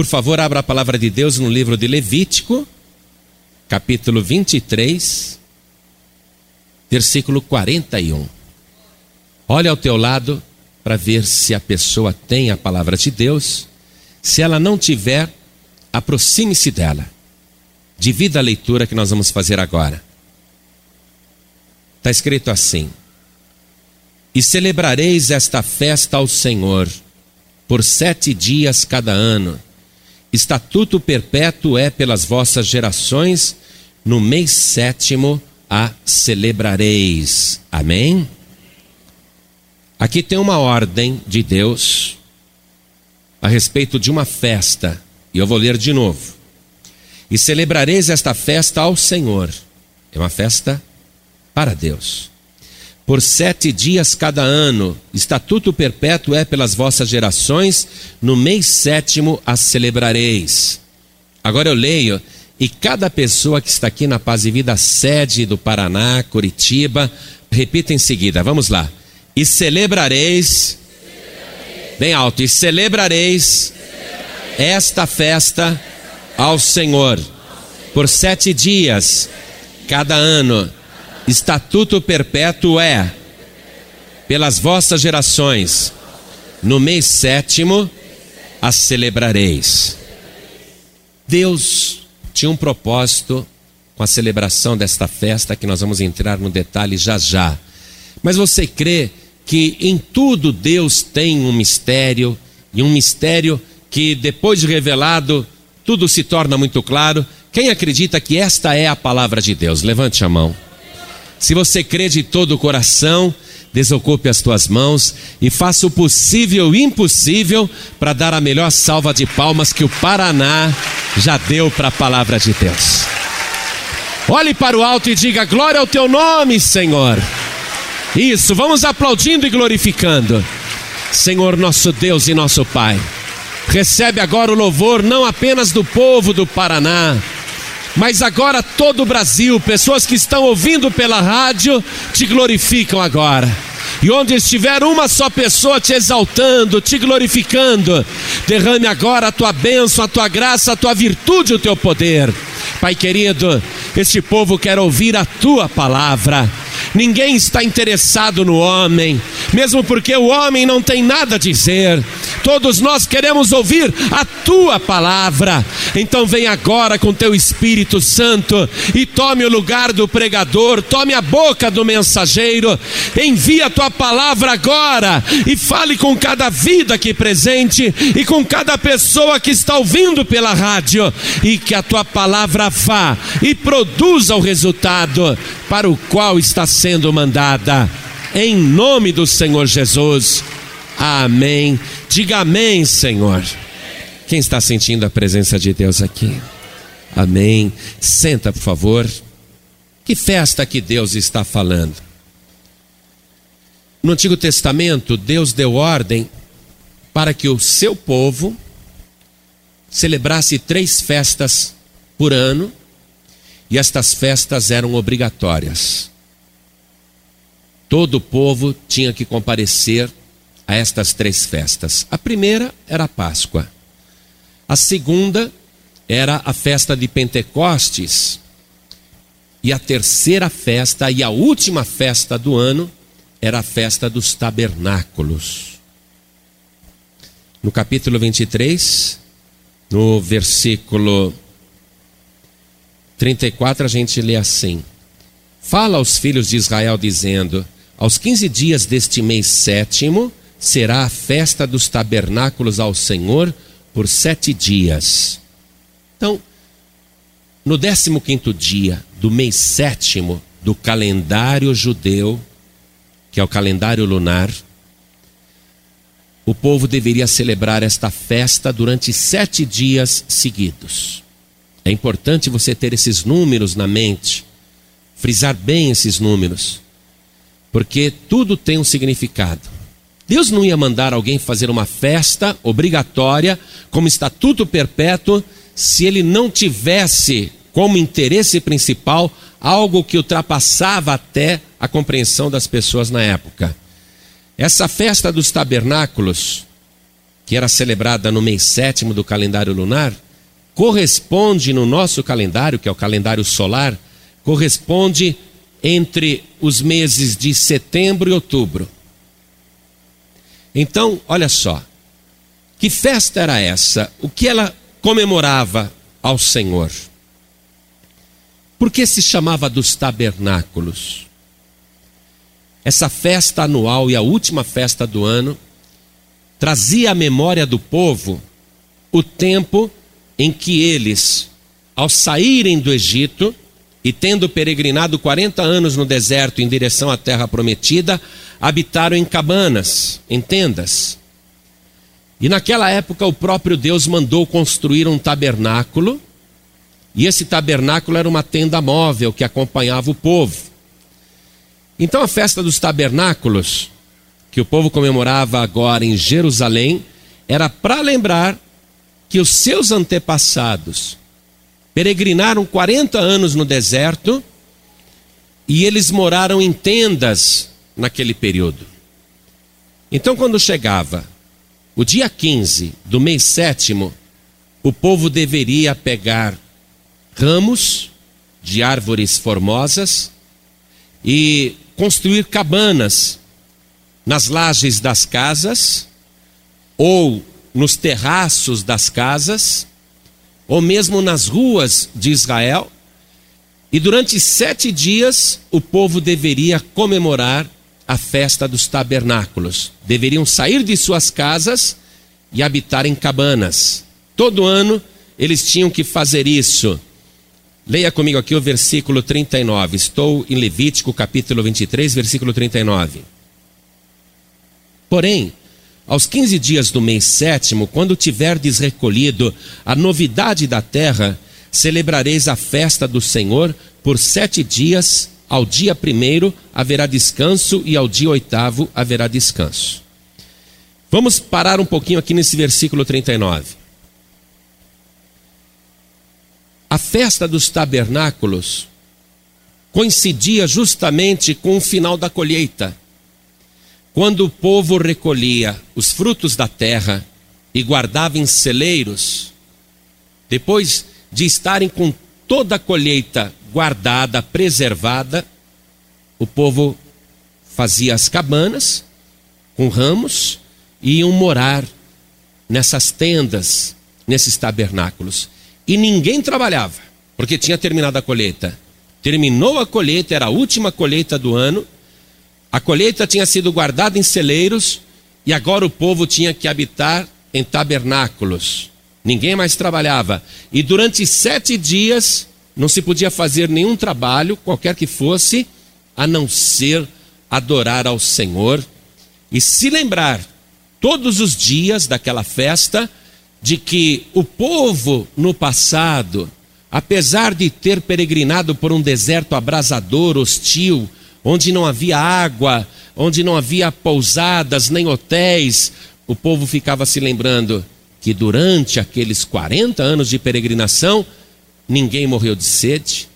Por favor, abra a palavra de Deus no livro de Levítico, capítulo 23, versículo 41. Olha ao teu lado para ver se a pessoa tem a palavra de Deus. Se ela não tiver, aproxime-se dela. Divida a leitura que nós vamos fazer agora. Está escrito assim: E celebrareis esta festa ao Senhor por sete dias cada ano. Estatuto perpétuo é pelas vossas gerações, no mês sétimo a celebrareis. Amém? Aqui tem uma ordem de Deus a respeito de uma festa, e eu vou ler de novo. E celebrareis esta festa ao Senhor. É uma festa para Deus. Por sete dias cada ano, estatuto perpétuo é pelas vossas gerações, no mês sétimo a celebrareis. Agora eu leio, e cada pessoa que está aqui na Paz e Vida, sede do Paraná, Curitiba, repita em seguida, vamos lá. E celebrareis, bem alto, e celebrareis, esta festa ao Senhor, por sete dias cada ano Estatuto perpétuo é, pelas vossas gerações, no mês sétimo a celebrareis. Deus tinha um propósito com a celebração desta festa, que nós vamos entrar no detalhe já já. Mas você crê que em tudo Deus tem um mistério, e um mistério que depois de revelado, tudo se torna muito claro? Quem acredita que esta é a palavra de Deus? Levante a mão. Se você crê de todo o coração, desocupe as tuas mãos e faça o possível e impossível para dar a melhor salva de palmas que o Paraná já deu para a palavra de Deus. Olhe para o alto e diga: Glória ao teu nome, Senhor. Isso, vamos aplaudindo e glorificando. Senhor, nosso Deus e nosso Pai, recebe agora o louvor não apenas do povo do Paraná, mas agora todo o Brasil, pessoas que estão ouvindo pela rádio, te glorificam agora. E onde estiver uma só pessoa te exaltando, te glorificando, derrame agora a tua bênção, a tua graça, a tua virtude, o teu poder. Pai querido, este povo quer ouvir a tua palavra. Ninguém está interessado no homem, mesmo porque o homem não tem nada a dizer. Todos nós queremos ouvir a tua palavra. Então vem agora com teu Espírito Santo e tome o lugar do pregador, tome a boca do mensageiro. Envia a tua palavra agora e fale com cada vida aqui presente e com cada pessoa que está ouvindo pela rádio e que a tua palavra vá e produza o resultado para o qual está sendo mandada. Em nome do Senhor Jesus. Amém. Diga amém, Senhor. Quem está sentindo a presença de Deus aqui? Amém. Senta, por favor. Que festa que Deus está falando? No Antigo Testamento, Deus deu ordem para que o seu povo celebrasse três festas por ano, e estas festas eram obrigatórias. Todo o povo tinha que comparecer a estas três festas. A primeira era a Páscoa. A segunda era a festa de Pentecostes. E a terceira festa e a última festa do ano era a festa dos tabernáculos. No capítulo 23, no versículo 34, a gente lê assim: Fala aos filhos de Israel, dizendo: Aos 15 dias deste mês sétimo, será a festa dos tabernáculos ao Senhor por sete dias. Então, no décimo quinto dia do mês sétimo do calendário judeu, que é o calendário lunar, o povo deveria celebrar esta festa durante sete dias seguidos. É importante você ter esses números na mente, frisar bem esses números, porque tudo tem um significado. Deus não ia mandar alguém fazer uma festa obrigatória, como estatuto perpétuo, se ele não tivesse como interesse principal algo que ultrapassava até a compreensão das pessoas na época. Essa festa dos tabernáculos que era celebrada no mês sétimo do calendário lunar, corresponde no nosso calendário, que é o calendário solar, corresponde entre os meses de setembro e outubro. Então, olha só, que festa era essa? O que ela comemorava ao Senhor? Por que se chamava dos tabernáculos? Essa festa anual e a última festa do ano trazia à memória do povo o tempo em que eles, ao saírem do Egito e tendo peregrinado 40 anos no deserto em direção à terra prometida, habitaram em cabanas, em tendas. E naquela época o próprio Deus mandou construir um tabernáculo, e esse tabernáculo era uma tenda móvel que acompanhava o povo. Então a festa dos tabernáculos, que o povo comemorava agora em Jerusalém, era para lembrar que os seus antepassados peregrinaram 40 anos no deserto e eles moraram em tendas naquele período. Então, quando chegava o dia 15 do mês sétimo, o povo deveria pegar ramos de árvores formosas e construir cabanas nas lajes das casas ou nos terraços das casas, ou mesmo nas ruas de Israel, e durante sete dias o povo deveria comemorar a festa dos tabernáculos. Deveriam sair de suas casas e habitar em cabanas. Todo ano eles tinham que fazer isso. Leia comigo aqui o versículo 39. Estou em Levítico, capítulo 23, versículo 39. Porém, aos 15 dias do mês sétimo, quando tiverdes recolhido a novidade da terra, celebrareis a festa do Senhor por sete dias. Ao dia primeiro haverá descanso e ao dia oitavo haverá descanso. Vamos parar um pouquinho aqui nesse versículo 39. A festa dos tabernáculos coincidia justamente com o final da colheita. Quando o povo recolhia os frutos da terra e guardava em celeiros, depois de estarem com toda a colheita guardada, preservada, o povo fazia as cabanas com ramos e iam morar nessas tendas, nesses tabernáculos. E ninguém trabalhava, porque tinha terminado a colheita. Terminou a colheita, era a última colheita do ano a colheita tinha sido guardada em celeiros e agora o povo tinha que habitar em tabernáculos. Ninguém mais trabalhava. E durante sete dias não se podia fazer nenhum trabalho, qualquer que fosse, a não ser adorar ao Senhor e se lembrar todos os dias daquela festa de que o povo no passado, apesar de ter peregrinado por um deserto abrasador, hostil, onde não havia água, onde não havia pousadas nem hotéis, o povo ficava se lembrando que durante aqueles 40 anos de peregrinação, ninguém morreu de sede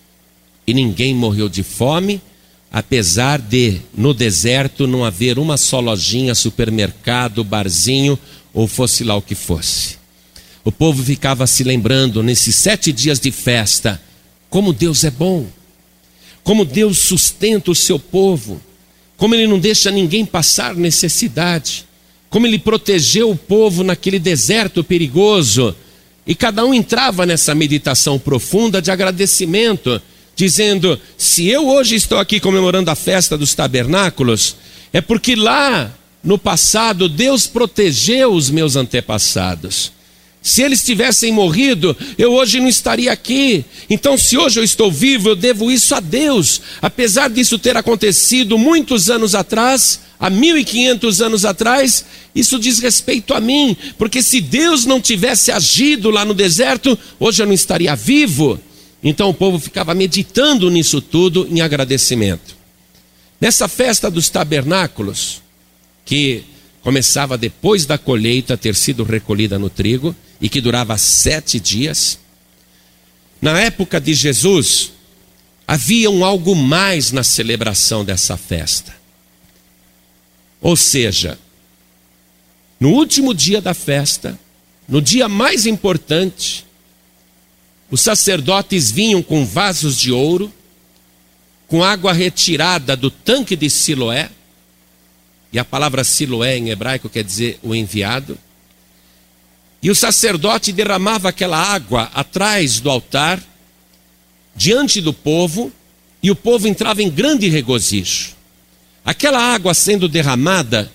e ninguém morreu de fome, apesar de no deserto não haver uma só lojinha, supermercado, barzinho ou fosse lá o que fosse. O povo ficava se lembrando nesses sete dias de festa, como Deus é bom como Deus sustenta o seu povo, como Ele não deixa ninguém passar necessidade, como Ele protegeu o povo naquele deserto perigoso. E cada um entrava nessa meditação profunda de agradecimento, dizendo: se eu hoje estou aqui comemorando a festa dos tabernáculos, é porque lá no passado Deus protegeu os meus antepassados. Se eles tivessem morrido, eu hoje não estaria aqui. Então, se hoje eu estou vivo, eu devo isso a Deus. Apesar disso ter acontecido muitos anos atrás, há 1500 anos atrás, isso diz respeito a mim, porque se Deus não tivesse agido lá no deserto, hoje eu não estaria vivo. Então o povo ficava meditando nisso tudo em agradecimento. Nessa festa dos tabernáculos, que começava depois da colheita ter sido recolhida no trigo, e que durava sete dias. Na época de Jesus, havia um algo mais na celebração dessa festa. Ou seja, no último dia da festa, no dia mais importante, os sacerdotes vinham com vasos de ouro, com água retirada do tanque de Siloé, e a palavra Siloé em hebraico quer dizer o enviado. E o sacerdote derramava aquela água atrás do altar, diante do povo, e o povo entrava em grande regozijo. Aquela água sendo derramada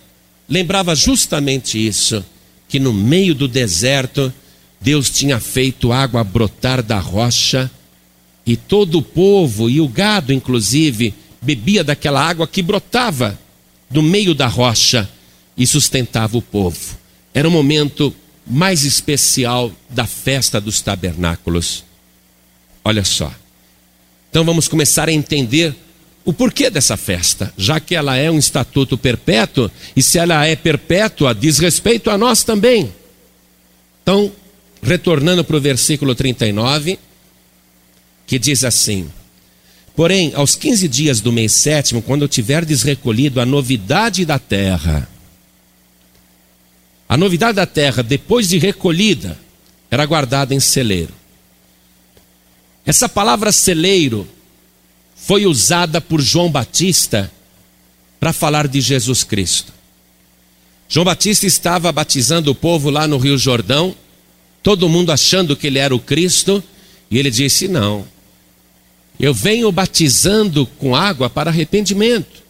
lembrava justamente isso, que no meio do deserto Deus tinha feito água brotar da rocha e todo o povo e o gado, inclusive, bebia daquela água que brotava do meio da rocha e sustentava o povo. Era o momento mais especial da festa dos tabernáculos. Olha só. Então vamos começar a entender o porquê dessa festa, já que ela é um estatuto perpétuo, e se ela é perpétua, diz respeito a nós também. Então, retornando para o versículo 39, que diz assim: Porém, aos 15 dias do mês sétimo, quando tiverdes recolhido a novidade da terra, a novidade da terra, depois de recolhida, era guardada em celeiro. Essa palavra celeiro foi usada por João Batista para falar de Jesus Cristo. João Batista estava batizando o povo lá no Rio Jordão, todo mundo achando que ele era o Cristo, e ele disse: Não, eu venho batizando com água para arrependimento,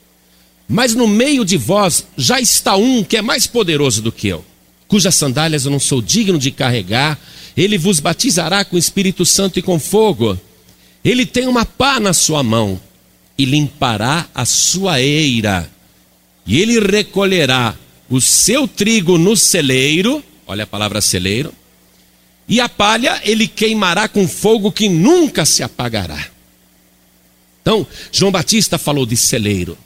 mas no meio de vós já está um que é mais poderoso do que eu, cujas sandálias eu não sou digno de carregar, ele vos batizará com o Espírito Santo e com fogo. Ele tem uma pá na sua mão e limpará a sua eira, e ele recolherá o seu trigo no celeiro, olha a palavra celeiro, e a palha ele queimará com fogo que nunca se apagará. Então, João Batista falou de celeiro.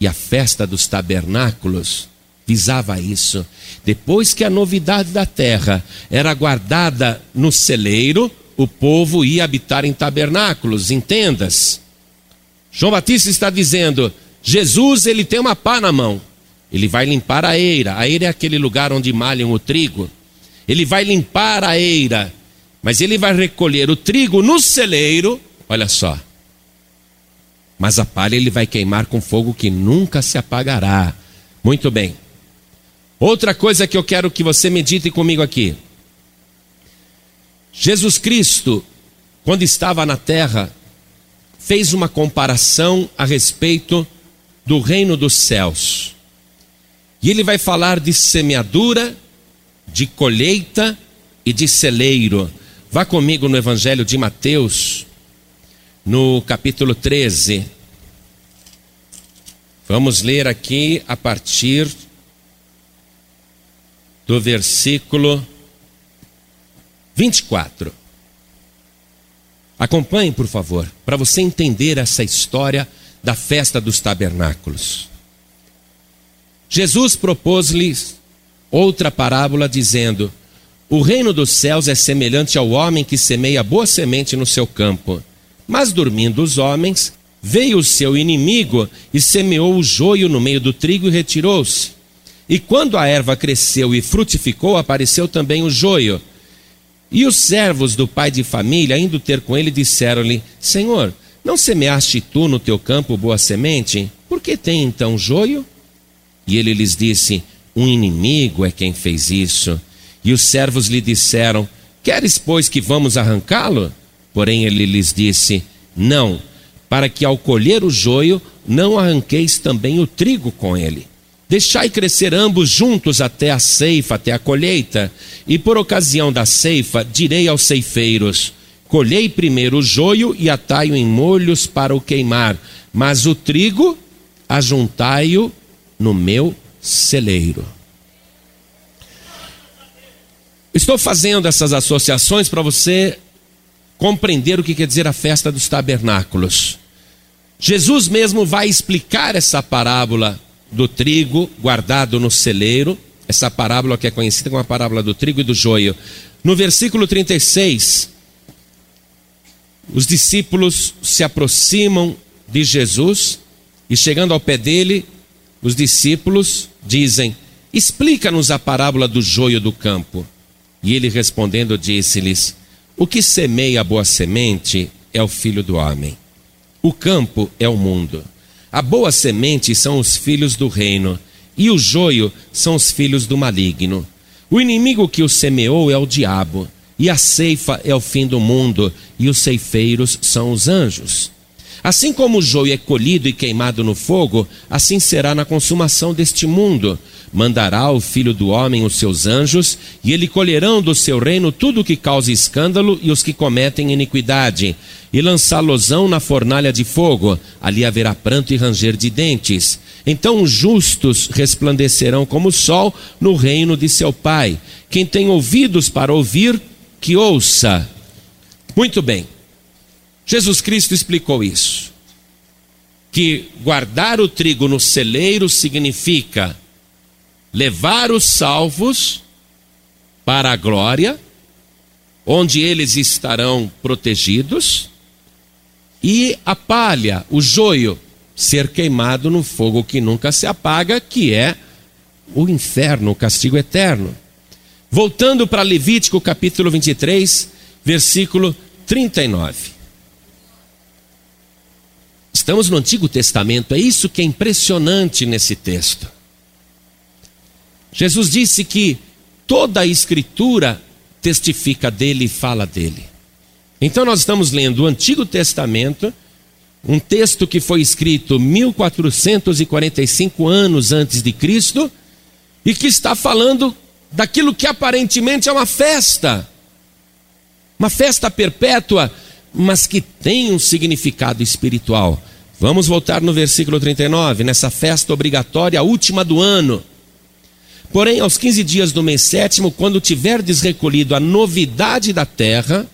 E a festa dos tabernáculos visava isso. Depois que a novidade da terra era guardada no celeiro, o povo ia habitar em tabernáculos, entendas? João Batista está dizendo: Jesus ele tem uma pá na mão. Ele vai limpar a eira. A eira é aquele lugar onde malham o trigo. Ele vai limpar a eira, mas ele vai recolher o trigo no celeiro. Olha só. Mas a palha ele vai queimar com fogo que nunca se apagará. Muito bem. Outra coisa que eu quero que você medite comigo aqui. Jesus Cristo, quando estava na terra, fez uma comparação a respeito do reino dos céus. E ele vai falar de semeadura, de colheita e de celeiro. Vá comigo no Evangelho de Mateus, no capítulo 13. Vamos ler aqui a partir do versículo 24. Acompanhe, por favor, para você entender essa história da festa dos tabernáculos. Jesus propôs-lhes outra parábola, dizendo: O reino dos céus é semelhante ao homem que semeia boa semente no seu campo. Mas dormindo os homens, veio o seu inimigo e semeou o joio no meio do trigo e retirou-se. E quando a erva cresceu e frutificou, apareceu também o joio. E os servos do pai de família, indo ter com ele, disseram-lhe: Senhor, não semeaste tu no teu campo boa semente? Por que tem então joio? E ele lhes disse: Um inimigo é quem fez isso. E os servos lhe disseram: Queres, pois, que vamos arrancá-lo? Porém ele lhes disse: Não, para que ao colher o joio, não arranqueis também o trigo com ele. Deixai crescer ambos juntos até a ceifa, até a colheita. E por ocasião da ceifa, direi aos ceifeiros: Colhei primeiro o joio e atai-o em molhos para o queimar, mas o trigo ajuntai-o no meu celeiro. Estou fazendo essas associações para você compreender o que quer dizer a festa dos tabernáculos. Jesus mesmo vai explicar essa parábola do trigo guardado no celeiro, essa parábola que é conhecida como a parábola do trigo e do joio. No versículo 36, os discípulos se aproximam de Jesus e chegando ao pé dele, os discípulos dizem: Explica-nos a parábola do joio do campo. E ele respondendo disse-lhes: O que semeia a boa semente é o filho do homem. O campo é o mundo. A boa semente são os filhos do reino, e o joio são os filhos do maligno. O inimigo que o semeou é o diabo, e a ceifa é o fim do mundo, e os ceifeiros são os anjos. Assim como o joio é colhido e queimado no fogo, assim será na consumação deste mundo. Mandará o filho do homem os seus anjos, e eles colherão do seu reino tudo o que causa escândalo e os que cometem iniquidade, e lançá-losão na fornalha de fogo. Ali haverá pranto e ranger de dentes. Então os justos resplandecerão como o sol no reino de seu Pai. Quem tem ouvidos para ouvir, que ouça. Muito bem. Jesus Cristo explicou isso. Que guardar o trigo no celeiro significa levar os salvos para a glória, onde eles estarão protegidos, e a palha, o joio, ser queimado no fogo que nunca se apaga, que é o inferno, o castigo eterno. Voltando para Levítico capítulo 23, versículo 39. Estamos no Antigo Testamento, é isso que é impressionante nesse texto. Jesus disse que toda a Escritura testifica dele e fala dele. Então nós estamos lendo o Antigo Testamento, um texto que foi escrito 1445 anos antes de Cristo e que está falando daquilo que aparentemente é uma festa. Uma festa perpétua, mas que tem um significado espiritual. Vamos voltar no versículo 39, nessa festa obrigatória, a última do ano. Porém, aos 15 dias do mês sétimo, quando tiverdes recolhido a novidade da terra,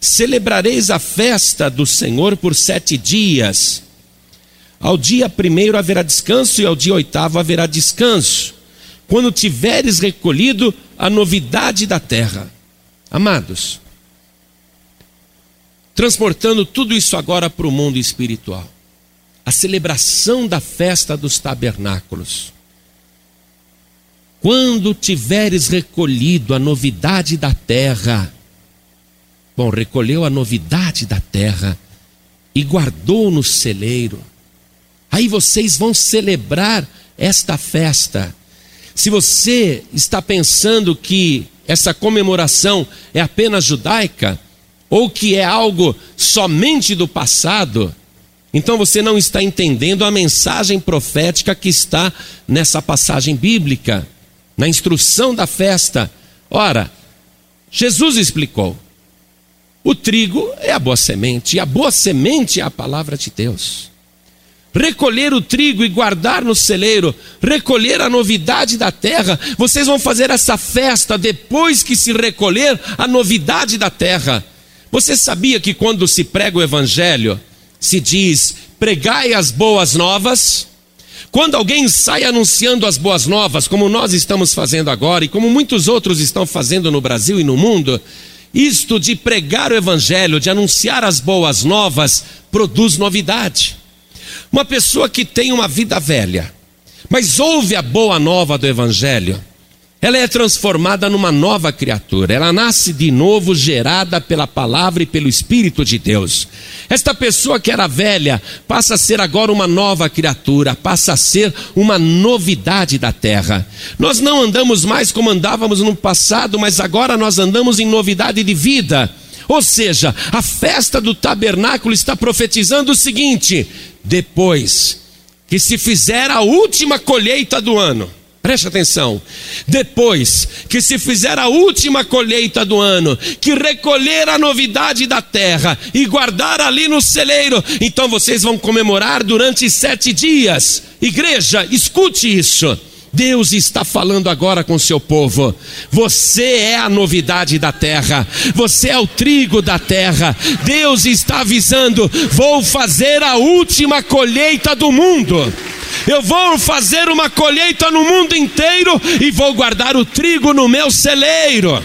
celebrareis a festa do Senhor por sete dias. Ao dia primeiro haverá descanso e ao dia oitavo haverá descanso, quando tiveres recolhido a novidade da terra. Amados, transportando tudo isso agora para o mundo espiritual a celebração da festa dos tabernáculos. Quando tiveres recolhido a novidade da terra, bom, recolheu a novidade da terra e guardou no celeiro, aí vocês vão celebrar esta festa. Se você está pensando que essa comemoração é apenas judaica, ou que é algo somente do passado, então você não está entendendo a mensagem profética que está nessa passagem bíblica, na instrução da festa. Ora, Jesus explicou: o trigo é a boa semente, e a boa semente é a palavra de Deus. Recolher o trigo e guardar no celeiro, recolher a novidade da terra. Vocês vão fazer essa festa depois que se recolher a novidade da terra. Você sabia que quando se prega o evangelho, se diz: pregai as boas novas. Quando alguém sai anunciando as boas novas, como nós estamos fazendo agora e como muitos outros estão fazendo no Brasil e no mundo, isto de pregar o Evangelho, de anunciar as boas novas, produz novidade. Uma pessoa que tem uma vida velha, mas ouve a boa nova do Evangelho, ela é transformada numa nova criatura, ela nasce de novo, gerada pela palavra e pelo Espírito de Deus. Esta pessoa que era velha passa a ser agora uma nova criatura, passa a ser uma novidade da terra. Nós não andamos mais como andávamos no passado, mas agora nós andamos em novidade de vida. Ou seja, a festa do tabernáculo está profetizando o seguinte: depois que se fizer a última colheita do ano, Preste atenção. Depois que se fizer a última colheita do ano, que recolher a novidade da terra e guardar ali no celeiro, então vocês vão comemorar durante sete dias. Igreja, escute isso. Deus está falando agora com o seu povo. Você é a novidade da terra, você é o trigo da terra. Deus está avisando: vou fazer a última colheita do mundo. Eu vou fazer uma colheita no mundo inteiro e vou guardar o trigo no meu celeiro.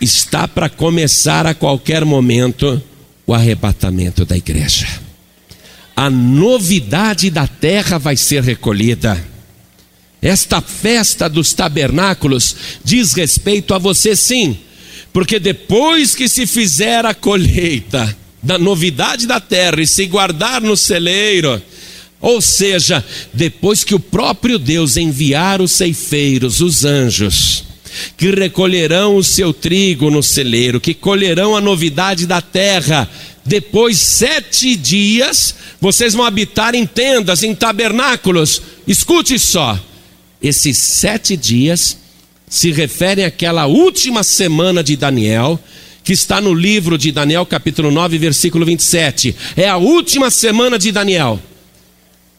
Está para começar a qualquer momento o arrebatamento da igreja. A novidade da terra vai ser recolhida. Esta festa dos tabernáculos diz respeito a você sim, porque depois que se fizer a colheita da novidade da terra e se guardar no celeiro, ou seja, depois que o próprio Deus enviar os ceifeiros, os anjos, que recolherão o seu trigo no celeiro, que colherão a novidade da terra, depois sete dias, vocês vão habitar em tendas, em tabernáculos. Escute só, esses sete dias se referem àquela última semana de Daniel, que está no livro de Daniel, capítulo 9, versículo 27. É a última semana de Daniel.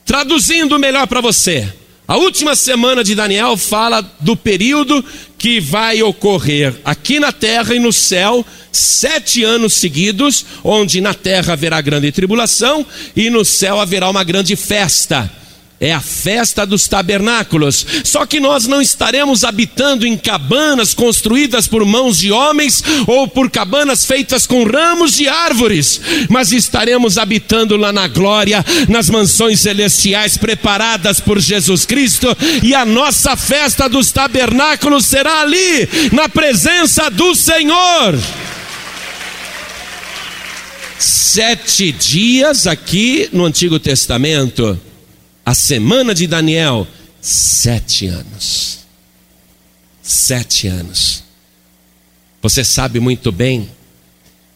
Traduzindo melhor para você, a última semana de Daniel fala do período que vai ocorrer aqui na terra e no céu, sete anos seguidos, onde na terra haverá grande tribulação e no céu haverá uma grande festa é a festa dos tabernáculos. Só que nós não estaremos habitando em cabanas construídas por mãos de homens ou por cabanas feitas com ramos de árvores, mas estaremos habitando lá na glória, nas mansões celestiais preparadas por Jesus Cristo, e a nossa festa dos tabernáculos será ali, na presença do Senhor. Sete dias aqui no Antigo Testamento a semana de Daniel, sete anos. Sete anos. Você sabe muito bem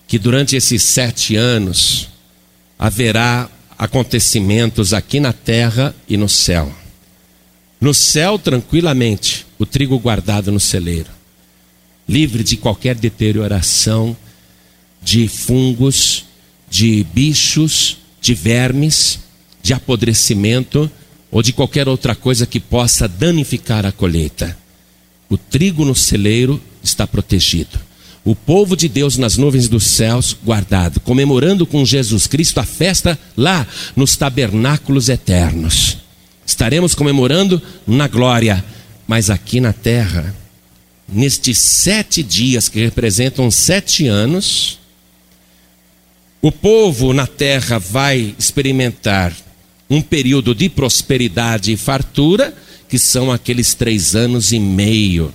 que durante esses sete anos haverá acontecimentos aqui na terra e no céu. No céu, tranquilamente, o trigo guardado no celeiro, livre de qualquer deterioração, de fungos, de bichos, de vermes de apodrecimento ou de qualquer outra coisa que possa danificar a colheita. O trigo no celeiro está protegido. O povo de Deus nas nuvens dos céus guardado, comemorando com Jesus Cristo a festa lá nos tabernáculos eternos. Estaremos comemorando na glória, mas aqui na terra, nestes sete dias que representam sete anos, o povo na terra vai experimentar um período de prosperidade e fartura, que são aqueles três anos e meio.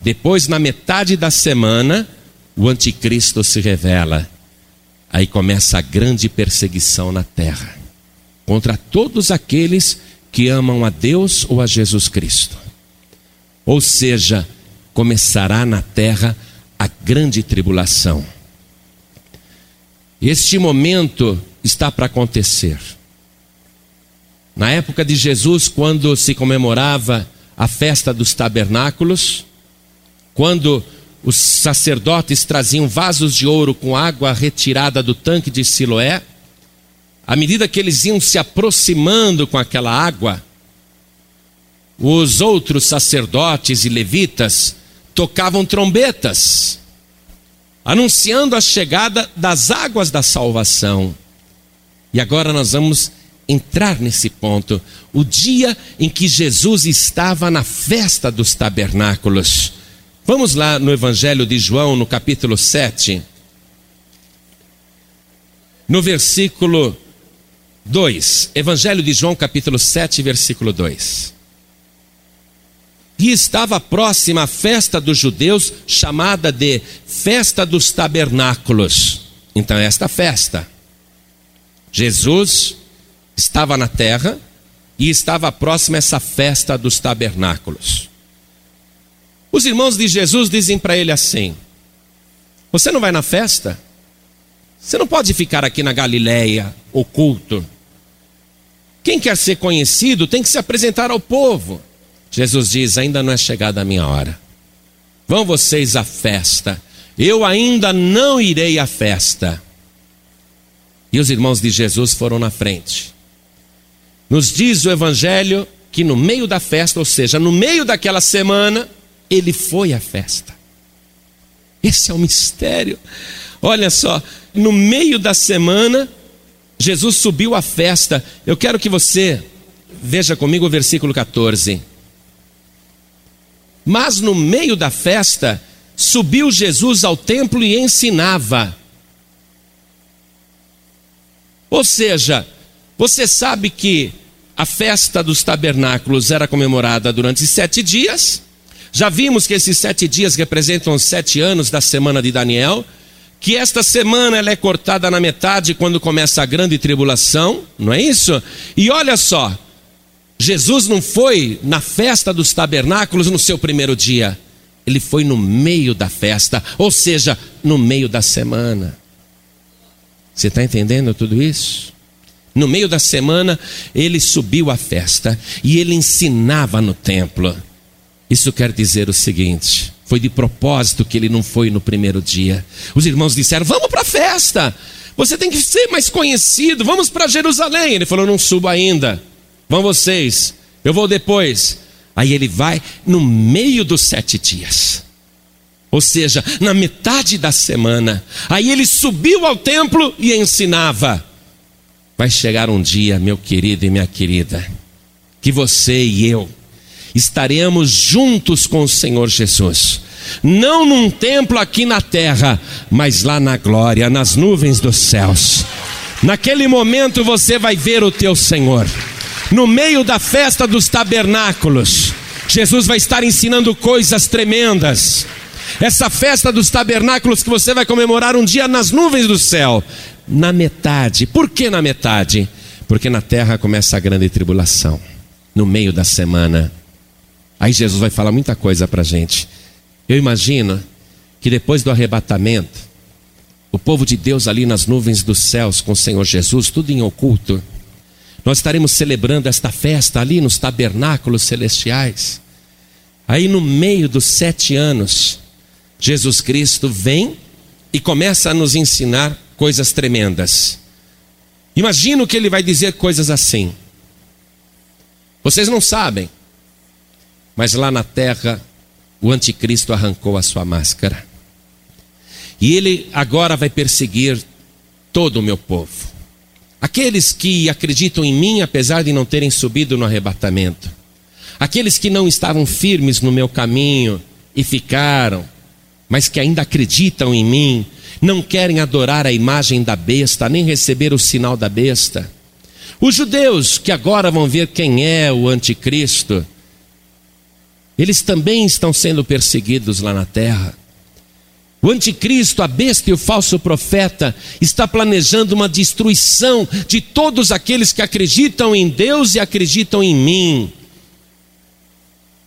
Depois, na metade da semana, o anticristo se revela. Aí começa a grande perseguição na terra contra todos aqueles que amam a Deus ou a Jesus Cristo. Ou seja, começará na terra a grande tribulação. Este momento está para acontecer. Na época de Jesus, quando se comemorava a festa dos tabernáculos, quando os sacerdotes traziam vasos de ouro com água retirada do tanque de Siloé, à medida que eles iam se aproximando com aquela água, os outros sacerdotes e levitas tocavam trombetas, anunciando a chegada das águas da salvação. E agora nós vamos entrar nesse ponto. O dia em que Jesus estava na festa dos tabernáculos. Vamos lá no Evangelho de João, no capítulo 7. No versículo 2. Evangelho de João, capítulo 7, versículo 2. E estava próxima a festa dos judeus, chamada de Festa dos Tabernáculos. Então, esta festa. Jesus estava na terra e estava próxima essa festa dos tabernáculos. Os irmãos de Jesus dizem para ele assim: Você não vai na festa? Você não pode ficar aqui na Galileia oculto. Quem quer ser conhecido tem que se apresentar ao povo. Jesus diz: Ainda não é chegada a minha hora. Vão vocês à festa. Eu ainda não irei à festa. E os irmãos de Jesus foram na frente. Nos diz o Evangelho que no meio da festa, ou seja, no meio daquela semana, ele foi à festa. Esse é o mistério. Olha só, no meio da semana, Jesus subiu à festa. Eu quero que você veja comigo o versículo 14. Mas no meio da festa, subiu Jesus ao templo e ensinava. Ou seja, você sabe que a festa dos tabernáculos era comemorada durante sete dias. Já vimos que esses sete dias representam os sete anos da semana de Daniel. Que esta semana ela é cortada na metade quando começa a grande tribulação, não é isso? E olha só, Jesus não foi na festa dos tabernáculos no seu primeiro dia, ele foi no meio da festa, ou seja, no meio da semana. Você está entendendo tudo isso? No meio da semana, ele subiu à festa e ele ensinava no templo. Isso quer dizer o seguinte: foi de propósito que ele não foi no primeiro dia. Os irmãos disseram: Vamos para a festa, você tem que ser mais conhecido, vamos para Jerusalém. Ele falou: Não subo ainda, vão vocês, eu vou depois. Aí ele vai no meio dos sete dias ou seja, na metade da semana. Aí ele subiu ao templo e ensinava. Vai chegar um dia, meu querido e minha querida, que você e eu estaremos juntos com o Senhor Jesus. Não num templo aqui na terra, mas lá na glória, nas nuvens dos céus. Naquele momento você vai ver o teu Senhor. No meio da festa dos tabernáculos, Jesus vai estar ensinando coisas tremendas. Essa festa dos tabernáculos que você vai comemorar um dia nas nuvens do céu na metade. Por que na metade? Porque na terra começa a grande tribulação, no meio da semana. Aí Jesus vai falar muita coisa para a gente. Eu imagino que depois do arrebatamento, o povo de Deus ali nas nuvens dos céus com o Senhor Jesus, tudo em oculto, nós estaremos celebrando esta festa ali nos tabernáculos celestiais. Aí no meio dos sete anos, Jesus Cristo vem e começa a nos ensinar coisas tremendas. Imagino que ele vai dizer coisas assim. Vocês não sabem, mas lá na terra o anticristo arrancou a sua máscara. E ele agora vai perseguir todo o meu povo. Aqueles que acreditam em mim, apesar de não terem subido no arrebatamento. Aqueles que não estavam firmes no meu caminho e ficaram, mas que ainda acreditam em mim, não querem adorar a imagem da besta, nem receber o sinal da besta. Os judeus, que agora vão ver quem é o anticristo, eles também estão sendo perseguidos lá na terra. O anticristo, a besta e o falso profeta está planejando uma destruição de todos aqueles que acreditam em Deus e acreditam em mim.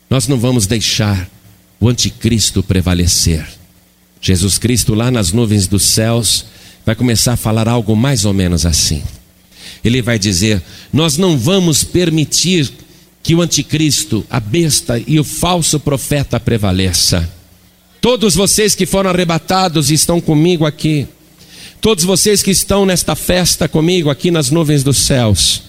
Nós não vamos deixar o anticristo prevalecer. Jesus Cristo, lá nas nuvens dos céus, vai começar a falar algo mais ou menos assim. Ele vai dizer: Nós não vamos permitir que o anticristo, a besta e o falso profeta prevaleça. Todos vocês que foram arrebatados e estão comigo aqui, todos vocês que estão nesta festa comigo aqui nas nuvens dos céus,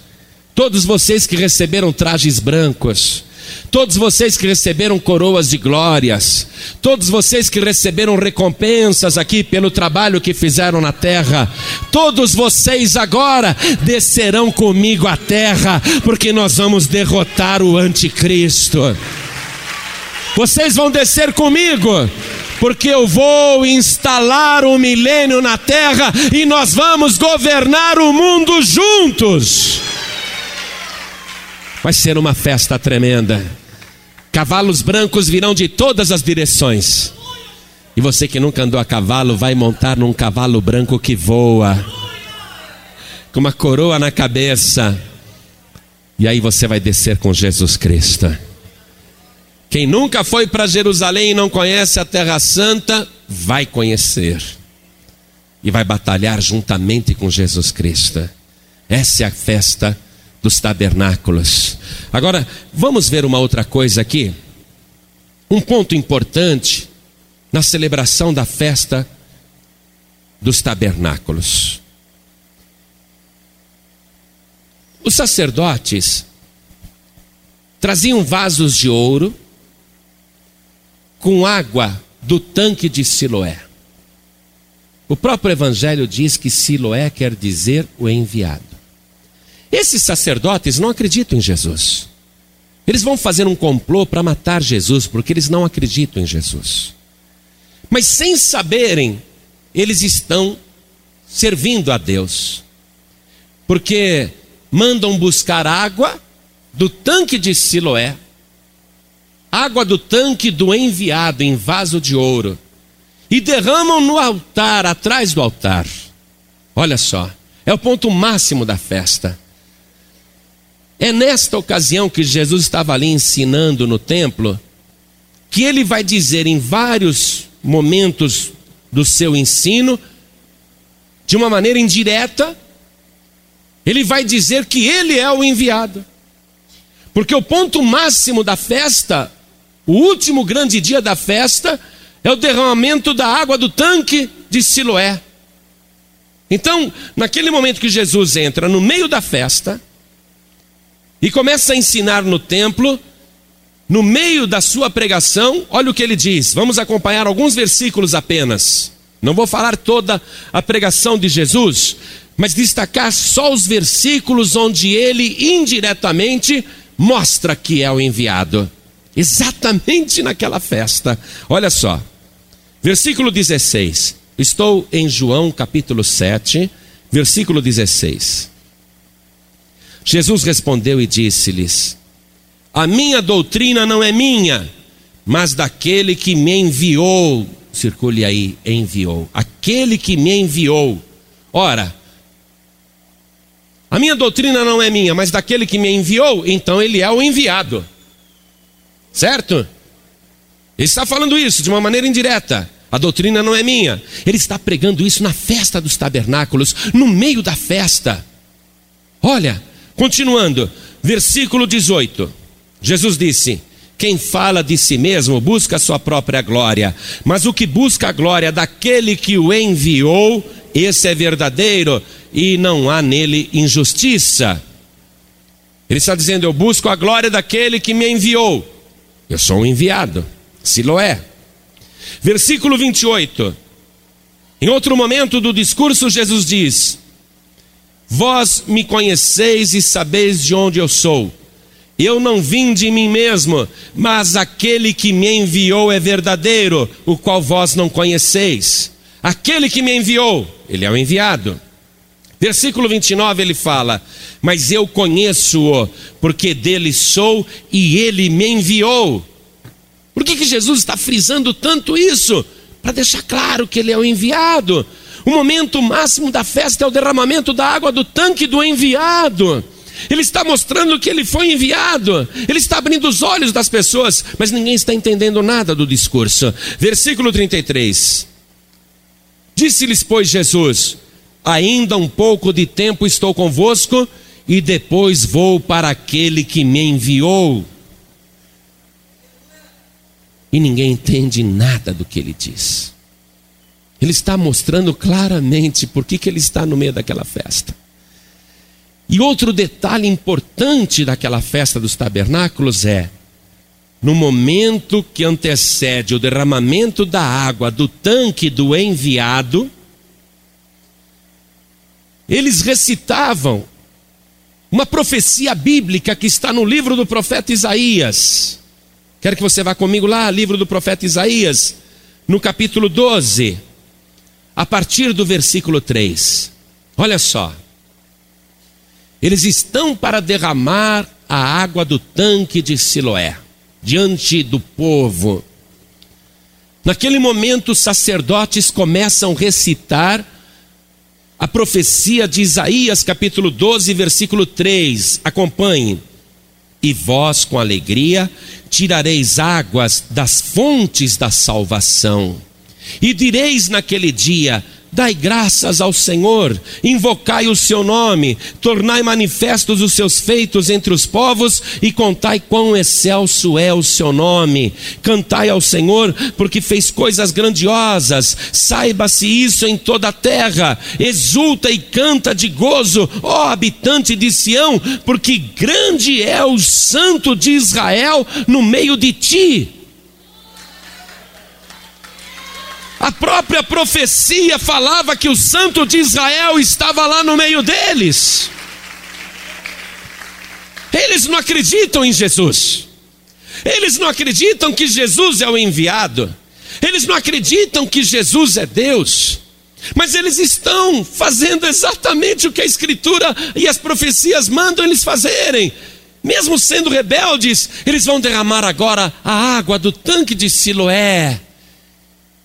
todos vocês que receberam trajes brancos, todos vocês que receberam coroas de glórias, todos vocês que receberam recompensas aqui pelo trabalho que fizeram na terra, todos vocês agora descerão comigo à terra, porque nós vamos derrotar o anticristo. Vocês vão descer comigo, porque eu vou instalar um milênio na terra e nós vamos governar o mundo juntos. Vai ser uma festa tremenda. Cavalos brancos virão de todas as direções. E você que nunca andou a cavalo, vai montar num cavalo branco que voa, com uma coroa na cabeça. E aí você vai descer com Jesus Cristo. Quem nunca foi para Jerusalém e não conhece a Terra Santa, vai conhecer. E vai batalhar juntamente com Jesus Cristo. Essa é a festa dos tabernáculos. Agora, vamos ver uma outra coisa aqui. Um ponto importante na celebração da festa dos tabernáculos. Os sacerdotes traziam vasos de ouro com água do tanque de Siloé. O próprio Evangelho diz que Siloé quer dizer o enviado. Esses sacerdotes não acreditam em Jesus. Eles vão fazer um complô para matar Jesus, porque eles não acreditam em Jesus. Mas sem saberem, eles estão servindo a Deus. Porque mandam buscar água do tanque de Siloé, água do tanque do enviado em vaso de ouro, e derramam no altar, atrás do altar. Olha só, é o ponto máximo da festa. É nesta ocasião que Jesus estava ali ensinando no templo, que ele vai dizer em vários momentos do seu ensino, de uma maneira indireta, ele vai dizer que ele é o enviado. Porque o ponto máximo da festa, o último grande dia da festa, é o derramamento da água do tanque de Siloé. Então, naquele momento que Jesus entra no meio da festa e começa a ensinar no templo, no meio da sua pregação, olha o que ele diz. Vamos acompanhar alguns versículos apenas. Não vou falar toda a pregação de Jesus, mas destacar só os versículos onde ele indiretamente mostra que é o enviado. Exatamente naquela festa. Olha só. Versículo 16. Estou em João capítulo 7, versículo 16. Jesus respondeu e disse-lhes: A minha doutrina não é minha, mas daquele que me enviou. Circule aí, enviou. Aquele que me enviou. Ora, a minha doutrina não é minha, mas daquele que me enviou, então ele é o enviado. Certo? Ele está falando isso de uma maneira indireta. A doutrina não é minha. Ele está pregando isso na festa dos tabernáculos, no meio da festa. Olha, continuando, versículo 18. Jesus disse: Quem fala de si mesmo busca a sua própria glória, mas o que busca a glória daquele que o enviou, esse é verdadeiro e não há nele injustiça. Ele está dizendo: Eu busco a glória daquele que me enviou. Eu sou um enviado. Siloé. Versículo 28. Em outro momento do discurso, Jesus diz: Vós me conheceis e sabeis de onde eu sou. Eu não vim de mim mesmo, mas aquele que me enviou é verdadeiro, o qual vós não conheceis. Aquele que me enviou, ele é o enviado. Versículo 29 ele fala: Mas eu conheço-o, porque dele sou e ele me enviou. Por que, que Jesus está frisando tanto isso? Para deixar claro que ele é o enviado. O momento máximo da festa é o derramamento da água do tanque do enviado. Ele está mostrando que ele foi enviado, ele está abrindo os olhos das pessoas, mas ninguém está entendendo nada do discurso. Versículo 33. Disse-lhes, pois, Jesus: Ainda um pouco de tempo estou convosco, e depois vou para aquele que me enviou e ninguém entende nada do que ele diz. Ele está mostrando claramente por que, que ele está no meio daquela festa. E outro detalhe importante daquela festa dos tabernáculos é: no momento que antecede o derramamento da água do tanque do enviado, eles recitavam uma profecia bíblica que está no livro do profeta Isaías. Quero que você vá comigo lá, livro do profeta Isaías, no capítulo 12, a partir do versículo 3. Olha só. Eles estão para derramar a água do tanque de Siloé, diante do povo. Naquele momento, os sacerdotes começam a recitar a profecia de Isaías, capítulo 12, versículo 3. Acompanhe. E vós, com alegria, tirareis águas das fontes da salvação. E direis naquele dia: Dai graças ao Senhor, invocai o seu nome, tornai manifestos os seus feitos entre os povos e contai quão excelso é o seu nome. Cantai ao Senhor, porque fez coisas grandiosas, saiba-se isso em toda a terra. Exulta e canta de gozo, ó habitante de Sião, porque grande é o Santo de Israel no meio de ti. A própria profecia falava que o santo de Israel estava lá no meio deles. Eles não acreditam em Jesus. Eles não acreditam que Jesus é o enviado. Eles não acreditam que Jesus é Deus. Mas eles estão fazendo exatamente o que a Escritura e as profecias mandam eles fazerem. mesmo sendo rebeldes, eles vão derramar agora a água do tanque de Siloé.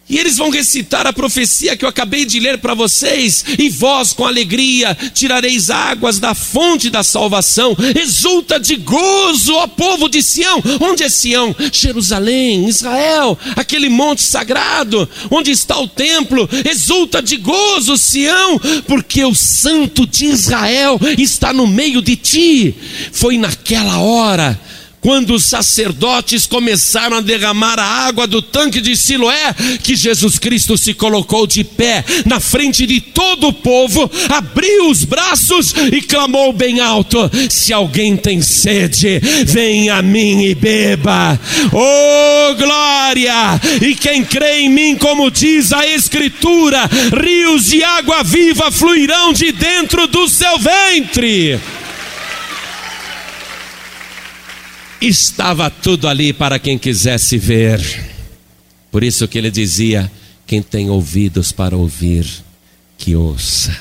E eles vão recitar a profecia que eu acabei de ler para vocês. E vós, com alegria, tirareis águas da fonte da salvação. Exulta de gozo, ó povo de Sião. Onde é Sião? Jerusalém, Israel, aquele monte sagrado, onde está o templo. Exulta de gozo, Sião, porque o Santo de Israel está no meio de ti. Foi naquela hora quando os sacerdotes começaram a derramar a água do tanque de Siloé, que Jesus Cristo se colocou de pé na frente de todo o povo, abriu os braços e clamou bem alto: Se alguém tem sede, venha a mim e beba. Oh glória! E quem crê em mim, como diz a Escritura, rios de água viva fluirão de dentro do seu ventre. Estava tudo ali para quem quisesse ver. Por isso que ele dizia: quem tem ouvidos para ouvir, que ouça.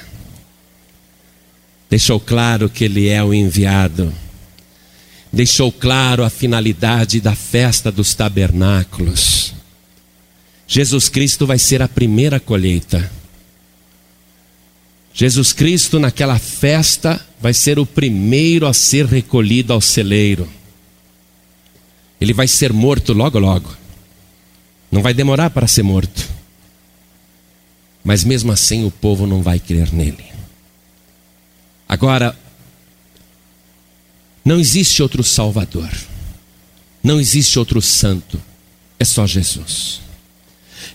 Deixou claro que ele é o enviado. Deixou claro a finalidade da festa dos tabernáculos. Jesus Cristo vai ser a primeira colheita. Jesus Cristo, naquela festa, vai ser o primeiro a ser recolhido ao celeiro. Ele vai ser morto logo, logo. Não vai demorar para ser morto. Mas mesmo assim o povo não vai crer nele. Agora, não existe outro Salvador. Não existe outro santo. É só Jesus.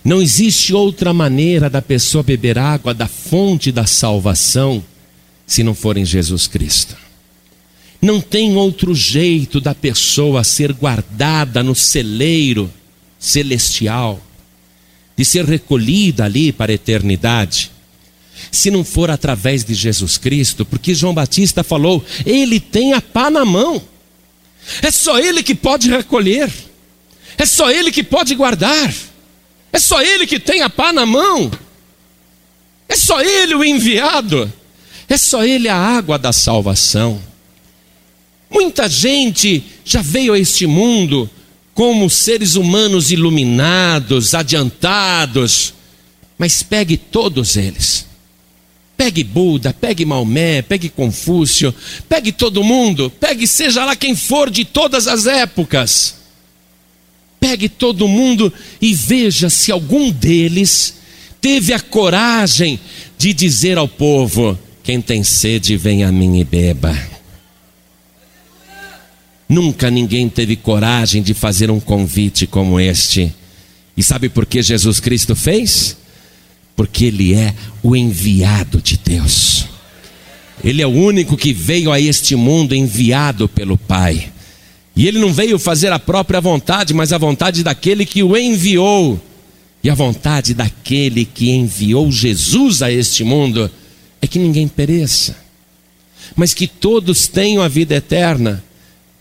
Não existe outra maneira da pessoa beber água da fonte da salvação se não for em Jesus Cristo. Não tem outro jeito da pessoa ser guardada no celeiro celestial, de ser recolhida ali para a eternidade, se não for através de Jesus Cristo, porque João Batista falou: Ele tem a pá na mão, é só Ele que pode recolher, é só Ele que pode guardar, é só Ele que tem a pá na mão, é só Ele o enviado, é só Ele a água da salvação. Muita gente já veio a este mundo como seres humanos iluminados, adiantados, mas pegue todos eles. Pegue Buda, pegue Maomé, pegue Confúcio, pegue todo mundo, pegue seja lá quem for de todas as épocas. Pegue todo mundo e veja se algum deles teve a coragem de dizer ao povo: quem tem sede, vem a mim e beba. Nunca ninguém teve coragem de fazer um convite como este. E sabe por que Jesus Cristo fez? Porque Ele é o enviado de Deus. Ele é o único que veio a este mundo enviado pelo Pai. E ele não veio fazer a própria vontade, mas a vontade daquele que o enviou. E a vontade daquele que enviou Jesus a este mundo é que ninguém pereça, mas que todos tenham a vida eterna.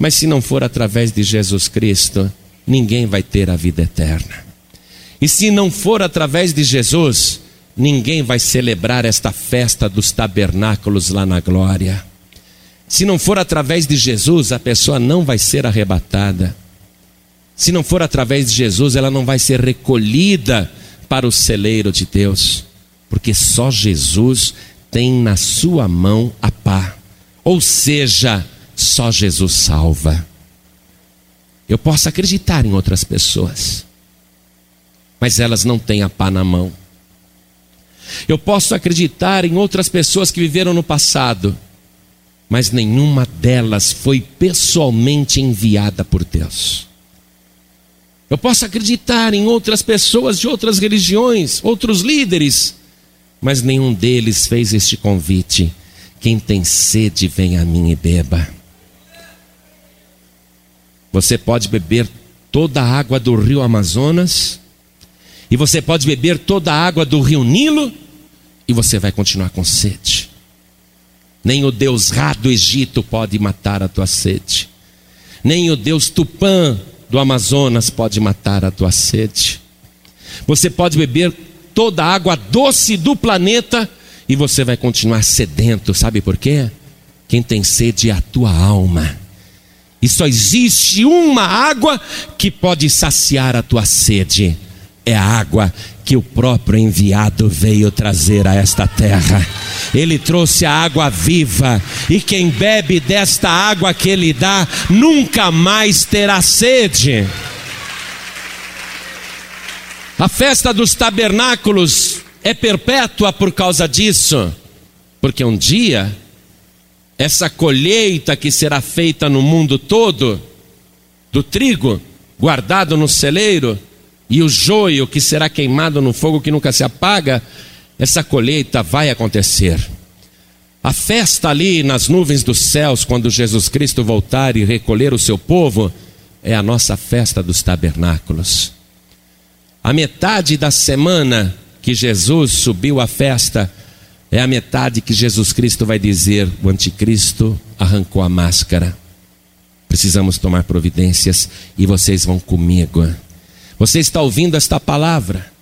Mas se não for através de Jesus Cristo, ninguém vai ter a vida eterna. E se não for através de Jesus, ninguém vai celebrar esta festa dos tabernáculos lá na glória. Se não for através de Jesus, a pessoa não vai ser arrebatada. Se não for através de Jesus, ela não vai ser recolhida para o celeiro de Deus, porque só Jesus tem na sua mão a pá. Ou seja, só Jesus salva. Eu posso acreditar em outras pessoas, mas elas não têm a pá na mão. Eu posso acreditar em outras pessoas que viveram no passado, mas nenhuma delas foi pessoalmente enviada por Deus. Eu posso acreditar em outras pessoas de outras religiões, outros líderes, mas nenhum deles fez este convite. Quem tem sede, vem a mim e beba. Você pode beber toda a água do rio Amazonas, e você pode beber toda a água do rio Nilo, e você vai continuar com sede. Nem o Deus Ra do Egito pode matar a tua sede, nem o Deus Tupã do Amazonas pode matar a tua sede. Você pode beber toda a água doce do planeta e você vai continuar sedento, sabe por quê? Quem tem sede é a tua alma. E só existe uma água que pode saciar a tua sede. É a água que o próprio enviado veio trazer a esta terra. Ele trouxe a água viva, e quem bebe desta água que ele dá, nunca mais terá sede. A festa dos tabernáculos é perpétua por causa disso, porque um dia, essa colheita que será feita no mundo todo, do trigo guardado no celeiro, e o joio que será queimado no fogo que nunca se apaga, essa colheita vai acontecer. A festa ali nas nuvens dos céus, quando Jesus Cristo voltar e recolher o seu povo, é a nossa festa dos tabernáculos. A metade da semana que Jesus subiu à festa é a metade que Jesus Cristo vai dizer: o anticristo arrancou a máscara. Precisamos tomar providências e vocês vão comigo. Você está ouvindo esta palavra?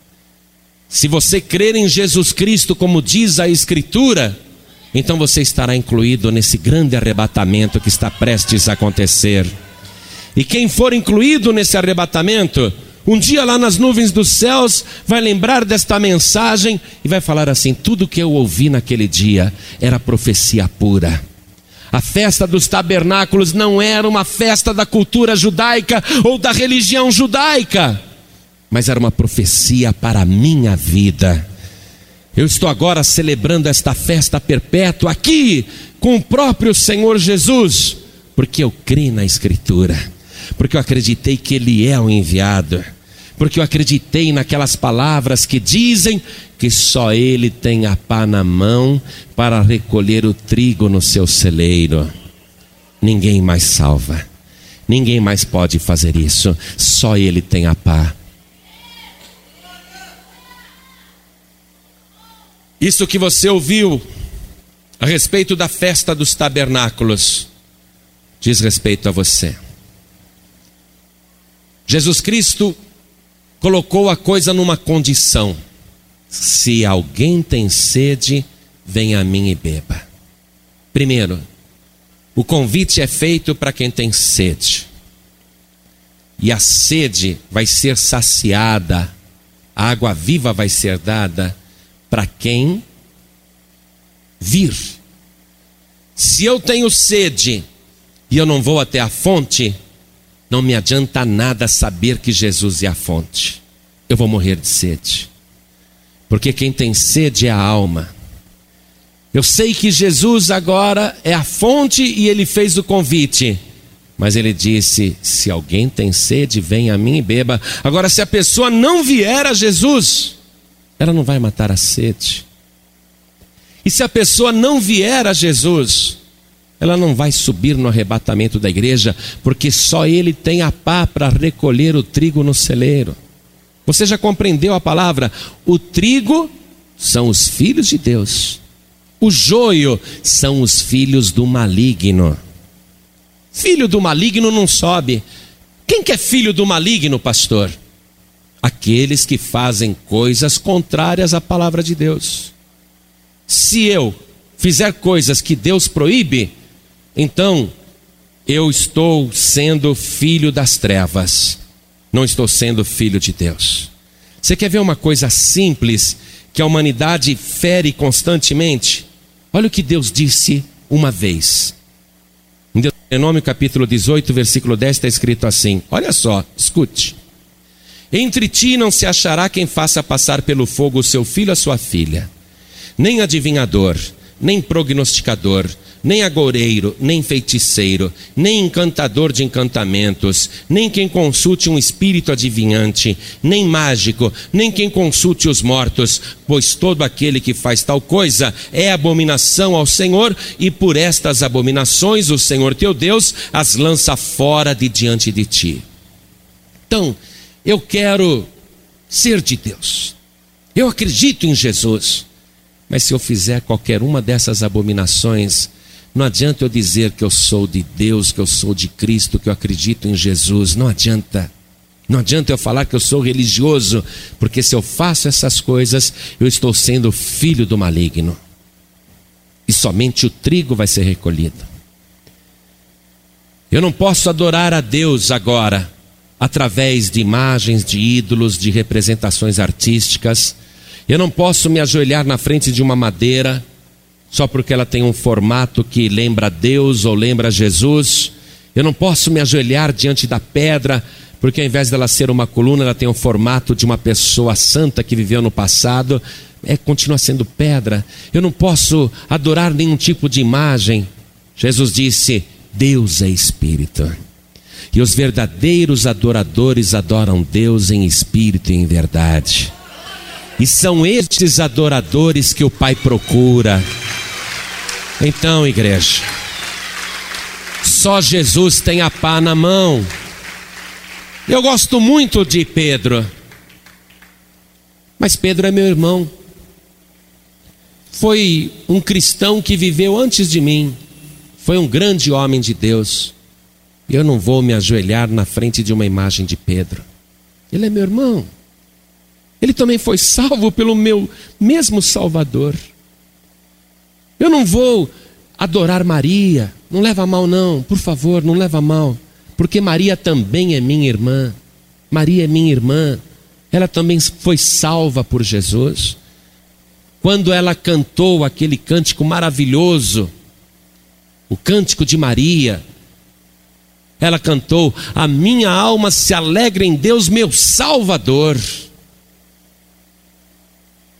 Se você crer em Jesus Cristo, como diz a Escritura, então você estará incluído nesse grande arrebatamento que está prestes a acontecer. E quem for incluído nesse arrebatamento, um dia lá nas nuvens dos céus, vai lembrar desta mensagem e vai falar assim: tudo que eu ouvi naquele dia era profecia pura. A festa dos tabernáculos não era uma festa da cultura judaica ou da religião judaica mas era uma profecia para a minha vida. Eu estou agora celebrando esta festa perpétua aqui com o próprio Senhor Jesus, porque eu criei na Escritura, porque eu acreditei que Ele é o enviado, porque eu acreditei naquelas palavras que dizem que só Ele tem a pá na mão para recolher o trigo no seu celeiro. Ninguém mais salva, ninguém mais pode fazer isso, só Ele tem a pá. Isso que você ouviu a respeito da festa dos tabernáculos diz respeito a você. Jesus Cristo colocou a coisa numa condição: se alguém tem sede, venha a mim e beba. Primeiro, o convite é feito para quem tem sede. E a sede vai ser saciada, a água viva vai ser dada para quem vir. Se eu tenho sede e eu não vou até a fonte, não me adianta nada saber que Jesus é a fonte. Eu vou morrer de sede. Porque quem tem sede é a alma. Eu sei que Jesus agora é a fonte e ele fez o convite. Mas ele disse: Se alguém tem sede, venha a mim e beba. Agora, se a pessoa não vier a Jesus, ela não vai matar a sede. E se a pessoa não vier a Jesus, ela não vai subir no arrebatamento da igreja, porque só ele tem a pá para recolher o trigo no celeiro. Você já compreendeu a palavra? O trigo são os filhos de Deus, o joio são os filhos do maligno. Filho do maligno não sobe. Quem que é filho do maligno, pastor? aqueles que fazem coisas contrárias à palavra de Deus. Se eu fizer coisas que Deus proíbe, então eu estou sendo filho das trevas, não estou sendo filho de Deus. Você quer ver uma coisa simples que a humanidade fere constantemente? Olha o que Deus disse uma vez. Em Deuteronômio capítulo 18, versículo 10 está escrito assim: Olha só, escute. Entre ti não se achará quem faça passar pelo fogo o seu filho ou a sua filha, nem adivinhador, nem prognosticador, nem agoureiro, nem feiticeiro, nem encantador de encantamentos, nem quem consulte um espírito adivinhante, nem mágico, nem quem consulte os mortos, pois todo aquele que faz tal coisa é abominação ao Senhor, e por estas abominações o Senhor teu Deus as lança fora de diante de ti. Então, eu quero ser de Deus. Eu acredito em Jesus. Mas se eu fizer qualquer uma dessas abominações, não adianta eu dizer que eu sou de Deus, que eu sou de Cristo, que eu acredito em Jesus. Não adianta. Não adianta eu falar que eu sou religioso, porque se eu faço essas coisas, eu estou sendo filho do maligno. E somente o trigo vai ser recolhido. Eu não posso adorar a Deus agora através de imagens, de ídolos, de representações artísticas. Eu não posso me ajoelhar na frente de uma madeira só porque ela tem um formato que lembra Deus ou lembra Jesus. Eu não posso me ajoelhar diante da pedra porque ao invés dela ser uma coluna, ela tem o formato de uma pessoa santa que viveu no passado. É continua sendo pedra. Eu não posso adorar nenhum tipo de imagem. Jesus disse: Deus é espírito. E os verdadeiros adoradores adoram Deus em espírito e em verdade. E são estes adoradores que o Pai procura. Então, igreja, só Jesus tem a pá na mão. Eu gosto muito de Pedro, mas Pedro é meu irmão. Foi um cristão que viveu antes de mim, foi um grande homem de Deus. Eu não vou me ajoelhar na frente de uma imagem de Pedro. Ele é meu irmão. Ele também foi salvo pelo meu mesmo Salvador. Eu não vou adorar Maria, não leva mal, não, por favor, não leva mal, porque Maria também é minha irmã. Maria é minha irmã, ela também foi salva por Jesus. Quando ela cantou aquele cântico maravilhoso, o cântico de Maria, ela cantou: A minha alma se alegra em Deus, meu Salvador.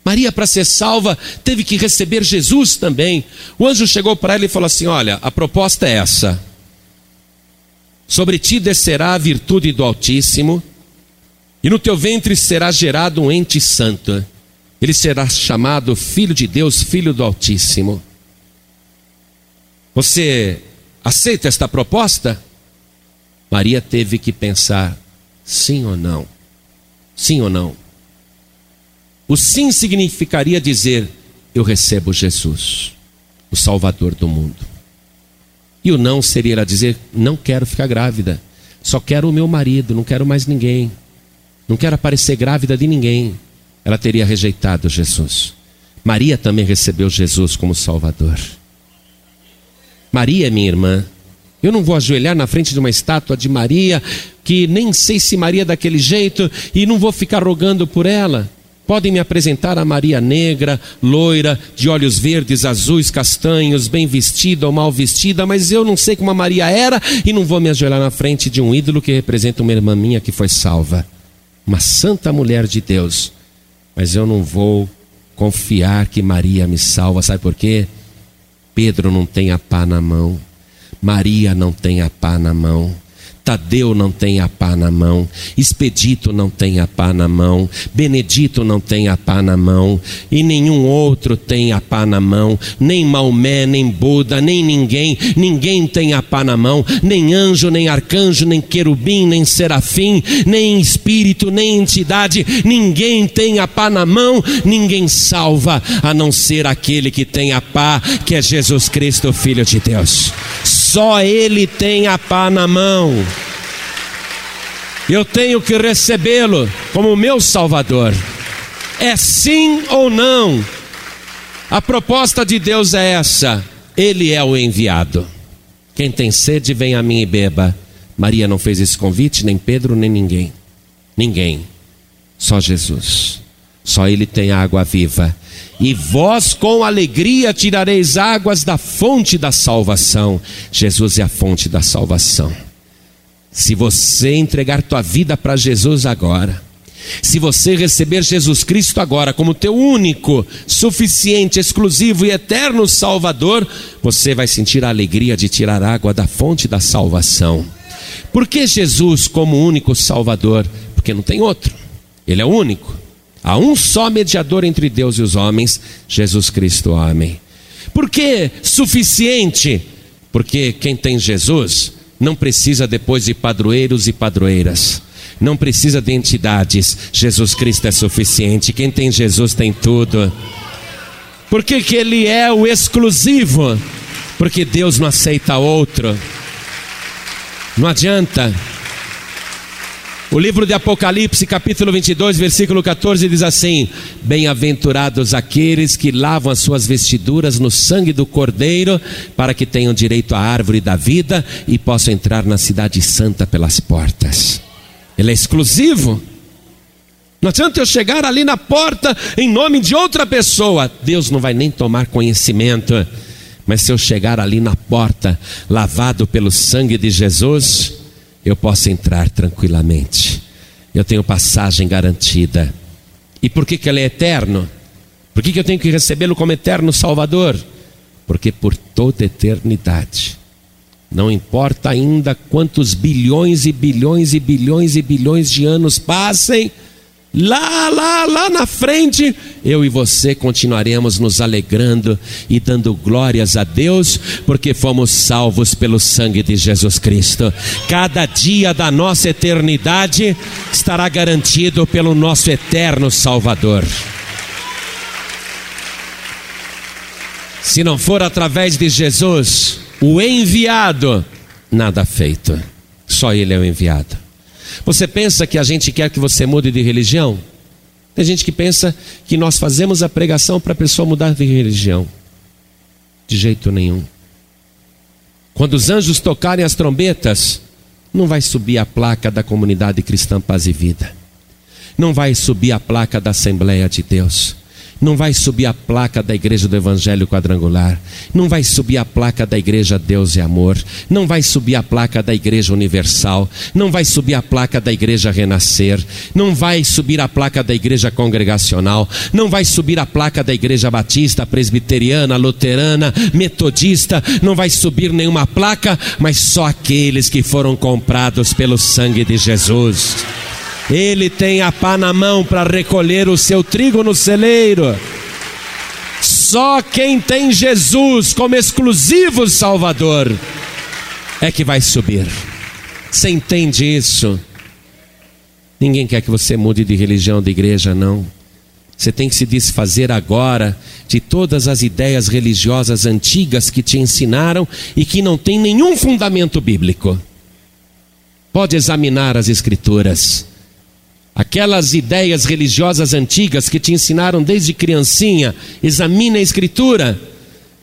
Maria, para ser salva, teve que receber Jesus também. O anjo chegou para ela e falou assim: Olha, a proposta é essa. Sobre ti descerá a virtude do Altíssimo, e no teu ventre será gerado um ente santo. Ele será chamado Filho de Deus, Filho do Altíssimo. Você aceita esta proposta? Maria teve que pensar: sim ou não? Sim ou não? O sim significaria dizer: Eu recebo Jesus, o Salvador do mundo. E o não seria ela dizer: Não quero ficar grávida, só quero o meu marido, não quero mais ninguém, não quero aparecer grávida de ninguém. Ela teria rejeitado Jesus. Maria também recebeu Jesus como Salvador. Maria é minha irmã. Eu não vou ajoelhar na frente de uma estátua de Maria, que nem sei se Maria é daquele jeito, e não vou ficar rogando por ela. Podem me apresentar a Maria negra, loira, de olhos verdes, azuis, castanhos, bem vestida ou mal vestida, mas eu não sei como a Maria era e não vou me ajoelhar na frente de um ídolo que representa uma irmã minha que foi salva. Uma santa mulher de Deus. Mas eu não vou confiar que Maria me salva, sabe por quê? Pedro não tem a pá na mão, Maria não tem a pá na mão. Tadeu não tem a pá na mão, Expedito não tem a pá na mão, Benedito não tem a pá na mão, e nenhum outro tem a pá na mão, nem Maomé, nem Buda, nem ninguém, ninguém tem a pá na mão, nem anjo, nem arcanjo, nem querubim, nem serafim, nem espírito, nem entidade, ninguém tem a pá na mão, ninguém salva, a não ser aquele que tem a pá, que é Jesus Cristo, Filho de Deus. Só Ele tem a pá na mão. Eu tenho que recebê-lo como meu Salvador. É sim ou não? A proposta de Deus é essa: Ele é o enviado. Quem tem sede, vem a mim e beba. Maria não fez esse convite, nem Pedro, nem ninguém. Ninguém. Só Jesus. Só Ele tem água viva e vós com alegria tirareis águas da fonte da salvação. Jesus é a fonte da salvação. Se você entregar tua vida para Jesus agora, se você receber Jesus Cristo agora como teu único, suficiente, exclusivo e eterno Salvador, você vai sentir a alegria de tirar água da fonte da salvação. Por que Jesus como único Salvador? Porque não tem outro. Ele é o único. Há um só mediador entre Deus e os homens, Jesus Cristo, homem. Por que suficiente? Porque quem tem Jesus não precisa depois de padroeiros e padroeiras. Não precisa de entidades. Jesus Cristo é suficiente. Quem tem Jesus tem tudo. Por que, que ele é o exclusivo? Porque Deus não aceita outro. Não adianta. O livro de Apocalipse, capítulo 22, versículo 14, diz assim: Bem-aventurados aqueles que lavam as suas vestiduras no sangue do Cordeiro, para que tenham direito à árvore da vida e possam entrar na Cidade Santa pelas portas. Ele é exclusivo. Não adianta eu chegar ali na porta em nome de outra pessoa, Deus não vai nem tomar conhecimento. Mas se eu chegar ali na porta, lavado pelo sangue de Jesus, eu posso entrar tranquilamente. Eu tenho passagem garantida. E por que, que ele é eterno? Por que, que eu tenho que recebê-lo como eterno Salvador? Porque por toda eternidade, não importa ainda quantos bilhões e bilhões e bilhões e bilhões de anos passem, Lá, lá, lá na frente, eu e você continuaremos nos alegrando e dando glórias a Deus, porque fomos salvos pelo sangue de Jesus Cristo. Cada dia da nossa eternidade estará garantido pelo nosso eterno Salvador. Se não for através de Jesus, o enviado, nada feito. Só Ele é o enviado. Você pensa que a gente quer que você mude de religião? Tem gente que pensa que nós fazemos a pregação para a pessoa mudar de religião. De jeito nenhum. Quando os anjos tocarem as trombetas, não vai subir a placa da comunidade cristã Paz e Vida. Não vai subir a placa da Assembleia de Deus não vai subir a placa da igreja do Evangelho Quadrangular, não vai subir a placa da igreja Deus e Amor, não vai subir a placa da igreja Universal, não vai subir a placa da igreja Renascer, não vai subir a placa da igreja Congregacional, não vai subir a placa da igreja Batista, Presbiteriana, Luterana, Metodista, não vai subir nenhuma placa, mas só aqueles que foram comprados pelo sangue de Jesus. Ele tem a pá na mão para recolher o seu trigo no celeiro. Só quem tem Jesus como exclusivo Salvador é que vai subir. Você entende isso? Ninguém quer que você mude de religião, de igreja, não. Você tem que se desfazer agora de todas as ideias religiosas antigas que te ensinaram e que não têm nenhum fundamento bíblico. Pode examinar as Escrituras. Aquelas ideias religiosas antigas que te ensinaram desde criancinha, examine a Escritura.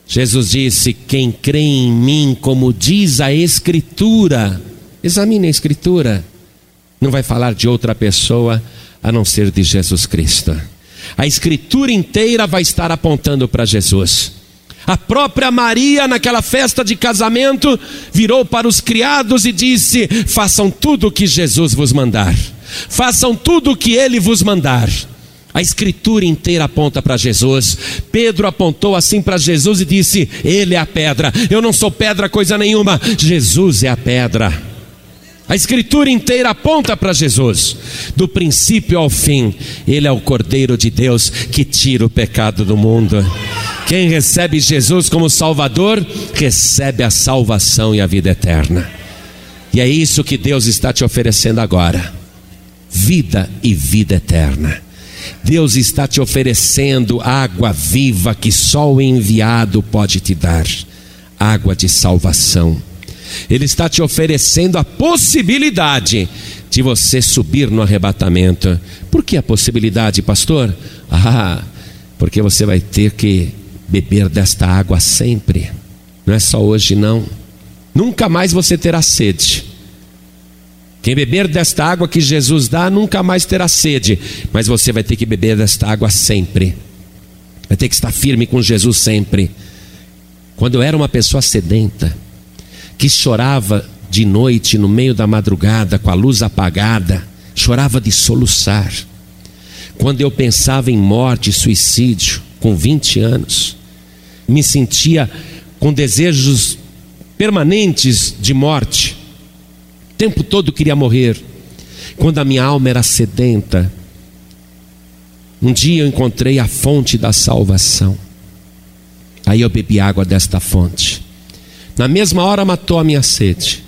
Jesus disse: Quem crê em mim, como diz a Escritura, examine a Escritura. Não vai falar de outra pessoa a não ser de Jesus Cristo. A Escritura inteira vai estar apontando para Jesus. A própria Maria, naquela festa de casamento, virou para os criados e disse: Façam tudo o que Jesus vos mandar façam tudo o que ele vos mandar. A escritura inteira aponta para Jesus. Pedro apontou assim para Jesus e disse: Ele é a pedra. Eu não sou pedra, coisa nenhuma. Jesus é a pedra. A escritura inteira aponta para Jesus, do princípio ao fim. Ele é o Cordeiro de Deus que tira o pecado do mundo. Quem recebe Jesus como Salvador, recebe a salvação e a vida eterna. E é isso que Deus está te oferecendo agora vida e vida eterna. Deus está te oferecendo água viva que só o enviado pode te dar água de salvação. Ele está te oferecendo a possibilidade de você subir no arrebatamento. Por que a possibilidade, pastor? Ah, porque você vai ter que beber desta água sempre. Não é só hoje, não. Nunca mais você terá sede. Quem beber desta água que Jesus dá nunca mais terá sede, mas você vai ter que beber desta água sempre. Vai ter que estar firme com Jesus sempre. Quando eu era uma pessoa sedenta, que chorava de noite no meio da madrugada com a luz apagada, chorava de soluçar. Quando eu pensava em morte, suicídio, com 20 anos, me sentia com desejos permanentes de morte tempo todo queria morrer. Quando a minha alma era sedenta, um dia eu encontrei a fonte da salvação. Aí eu bebi água desta fonte. Na mesma hora matou a minha sede.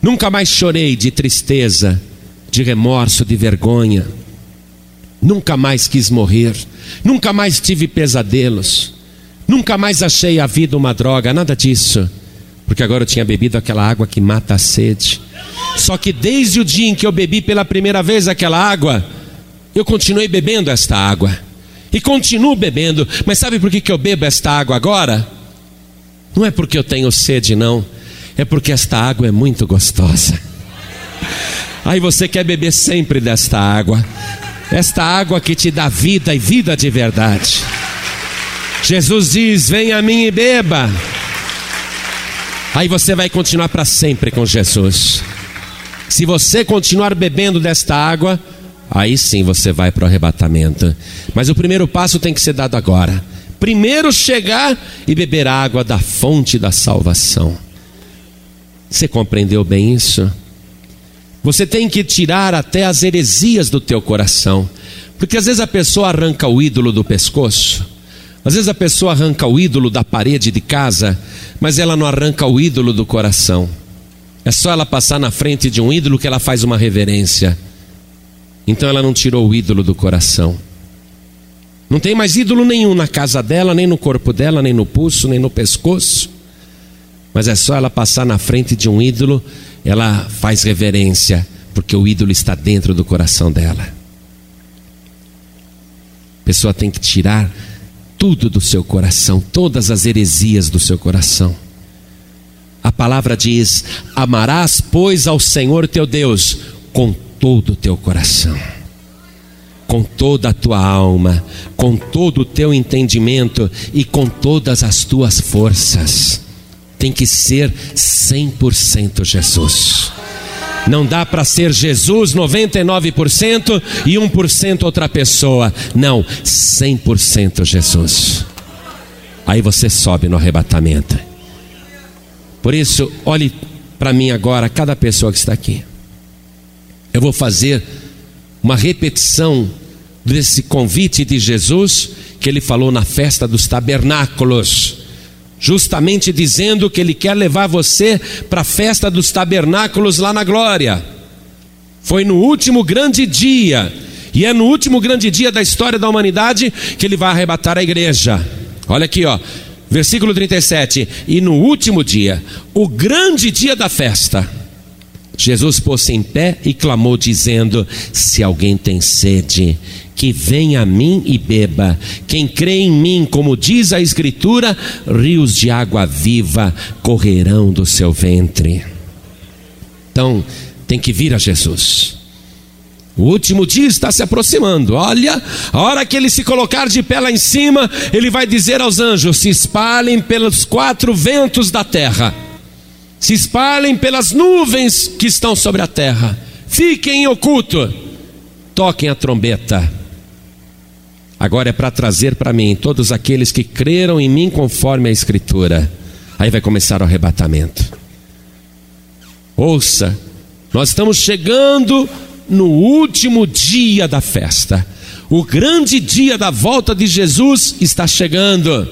Nunca mais chorei de tristeza, de remorso, de vergonha. Nunca mais quis morrer. Nunca mais tive pesadelos. Nunca mais achei a vida uma droga, nada disso porque agora eu tinha bebido aquela água que mata a sede. Só que desde o dia em que eu bebi pela primeira vez aquela água, eu continuei bebendo esta água. E continuo bebendo. Mas sabe por que, que eu bebo esta água agora? Não é porque eu tenho sede, não. É porque esta água é muito gostosa. Aí você quer beber sempre desta água. Esta água que te dá vida e vida de verdade. Jesus diz: Venha a mim e beba. Aí você vai continuar para sempre com Jesus. Se você continuar bebendo desta água, aí sim você vai para o arrebatamento. Mas o primeiro passo tem que ser dado agora. Primeiro chegar e beber água da fonte da salvação. Você compreendeu bem isso? Você tem que tirar até as heresias do teu coração. Porque às vezes a pessoa arranca o ídolo do pescoço, às vezes a pessoa arranca o ídolo da parede de casa, mas ela não arranca o ídolo do coração. É só ela passar na frente de um ídolo que ela faz uma reverência. Então ela não tirou o ídolo do coração. Não tem mais ídolo nenhum na casa dela, nem no corpo dela, nem no pulso, nem no pescoço. Mas é só ela passar na frente de um ídolo, ela faz reverência, porque o ídolo está dentro do coração dela. A pessoa tem que tirar tudo do seu coração, todas as heresias do seu coração. A palavra diz: Amarás, pois, ao Senhor teu Deus com todo o teu coração, com toda a tua alma, com todo o teu entendimento e com todas as tuas forças. Tem que ser 100% Jesus. Não dá para ser Jesus 99% e 1% outra pessoa. Não, 100% Jesus. Aí você sobe no arrebatamento. Por isso, olhe para mim agora, cada pessoa que está aqui. Eu vou fazer uma repetição desse convite de Jesus que ele falou na festa dos tabernáculos, justamente dizendo que ele quer levar você para a festa dos tabernáculos lá na glória. Foi no último grande dia, e é no último grande dia da história da humanidade que ele vai arrebatar a igreja. Olha aqui, ó. Versículo 37: E no último dia, o grande dia da festa, Jesus pôs-se em pé e clamou, dizendo: Se alguém tem sede, que venha a mim e beba. Quem crê em mim, como diz a Escritura, rios de água viva correrão do seu ventre. Então, tem que vir a Jesus. O último dia está se aproximando. Olha, a hora que ele se colocar de pé lá em cima, ele vai dizer aos anjos: se espalhem pelos quatro ventos da terra, se espalhem pelas nuvens que estão sobre a terra, fiquem em oculto, toquem a trombeta. Agora é para trazer para mim todos aqueles que creram em mim conforme a Escritura. Aí vai começar o arrebatamento. Ouça, nós estamos chegando no último dia da festa. O grande dia da volta de Jesus está chegando.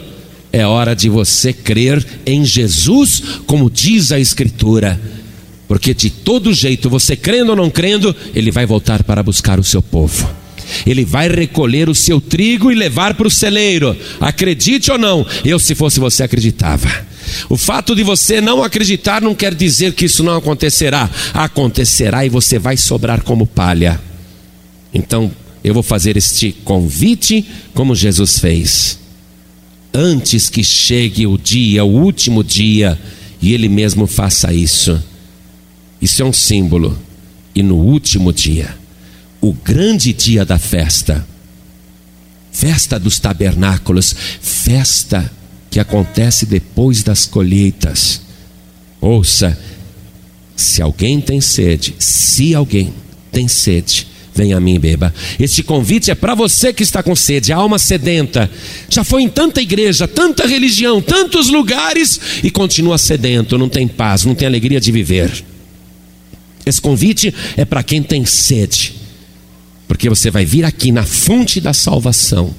É hora de você crer em Jesus, como diz a Escritura. Porque de todo jeito, você crendo ou não crendo, ele vai voltar para buscar o seu povo. Ele vai recolher o seu trigo e levar para o celeiro. Acredite ou não, eu, se fosse você, acreditava. O fato de você não acreditar não quer dizer que isso não acontecerá. Acontecerá e você vai sobrar como palha. Então, eu vou fazer este convite como Jesus fez. Antes que chegue o dia, o último dia, e Ele mesmo faça isso. Isso é um símbolo. E no último dia, o grande dia da festa, festa dos tabernáculos, festa que acontece depois das colheitas. Ouça, se alguém tem sede, se alguém tem sede, venha a mim e beba. Este convite é para você que está com sede, alma sedenta. Já foi em tanta igreja, tanta religião, tantos lugares e continua sedento, não tem paz, não tem alegria de viver. Esse convite é para quem tem sede, porque você vai vir aqui na fonte da salvação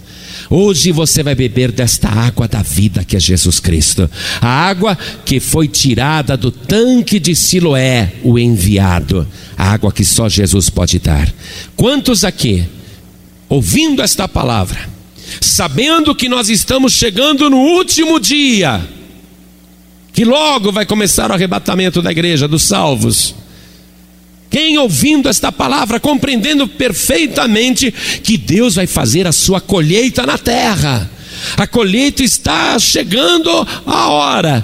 Hoje você vai beber desta água da vida que é Jesus Cristo, a água que foi tirada do tanque de Siloé, o enviado, a água que só Jesus pode dar. Quantos aqui, ouvindo esta palavra, sabendo que nós estamos chegando no último dia, que logo vai começar o arrebatamento da igreja, dos salvos, Quem ouvindo esta palavra, compreendendo perfeitamente que Deus vai fazer a sua colheita na terra. A colheita está chegando a hora.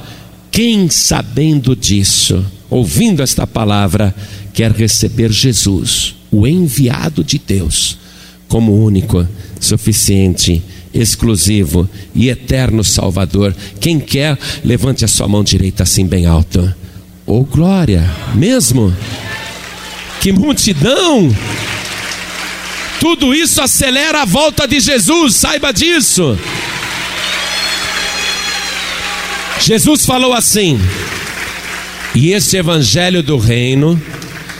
Quem sabendo disso, ouvindo esta palavra, quer receber Jesus, o enviado de Deus, como único, suficiente, exclusivo e eterno Salvador. Quem quer, levante a sua mão direita assim bem alto. Oh glória, mesmo? Que multidão! Tudo isso acelera a volta de Jesus, saiba disso. Jesus falou assim: E este evangelho do reino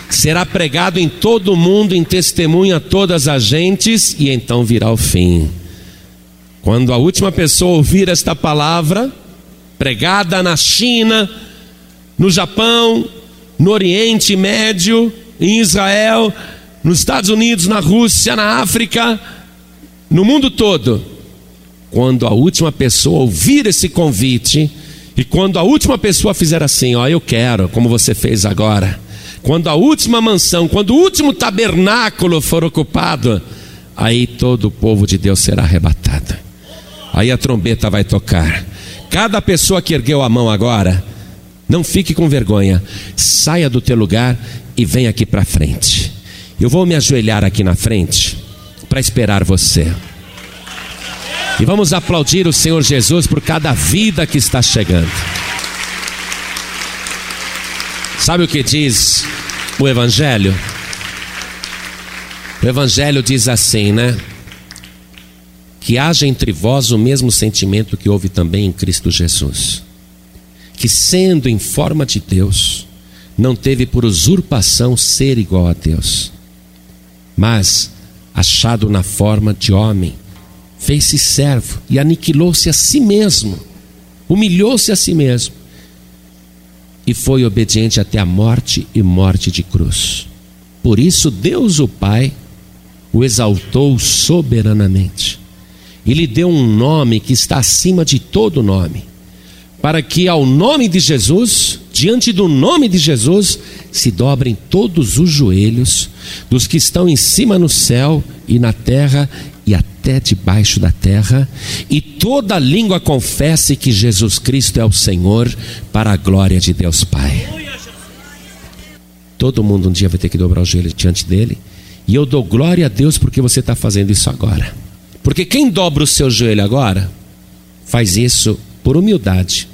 será pregado em todo o mundo em testemunho a todas as gentes, e então virá o fim. Quando a última pessoa ouvir esta palavra, pregada na China, no Japão, no Oriente Médio, em Israel, nos Estados Unidos, na Rússia, na África, no mundo todo, quando a última pessoa ouvir esse convite, e quando a última pessoa fizer assim, ó, eu quero, como você fez agora, quando a última mansão, quando o último tabernáculo for ocupado, aí todo o povo de Deus será arrebatado. Aí a trombeta vai tocar. Cada pessoa que ergueu a mão agora, não fique com vergonha. Saia do teu lugar e venha aqui para frente. Eu vou me ajoelhar aqui na frente para esperar você. E vamos aplaudir o Senhor Jesus por cada vida que está chegando. Sabe o que diz o Evangelho? O Evangelho diz assim, né? Que haja entre vós o mesmo sentimento que houve também em Cristo Jesus, que sendo em forma de Deus, não teve por usurpação ser igual a Deus, mas, achado na forma de homem, fez-se servo e aniquilou-se a si mesmo, humilhou-se a si mesmo e foi obediente até a morte e morte de cruz. Por isso, Deus o Pai o exaltou soberanamente e lhe deu um nome que está acima de todo nome, para que ao nome de Jesus, diante do nome de Jesus, se dobrem todos os joelhos dos que estão em cima no céu e na terra e até debaixo da terra, e toda língua confesse que Jesus Cristo é o Senhor, para a glória de Deus Pai. Todo mundo um dia vai ter que dobrar o joelho diante dele, e eu dou glória a Deus porque você está fazendo isso agora. Porque quem dobra o seu joelho agora, faz isso por humildade,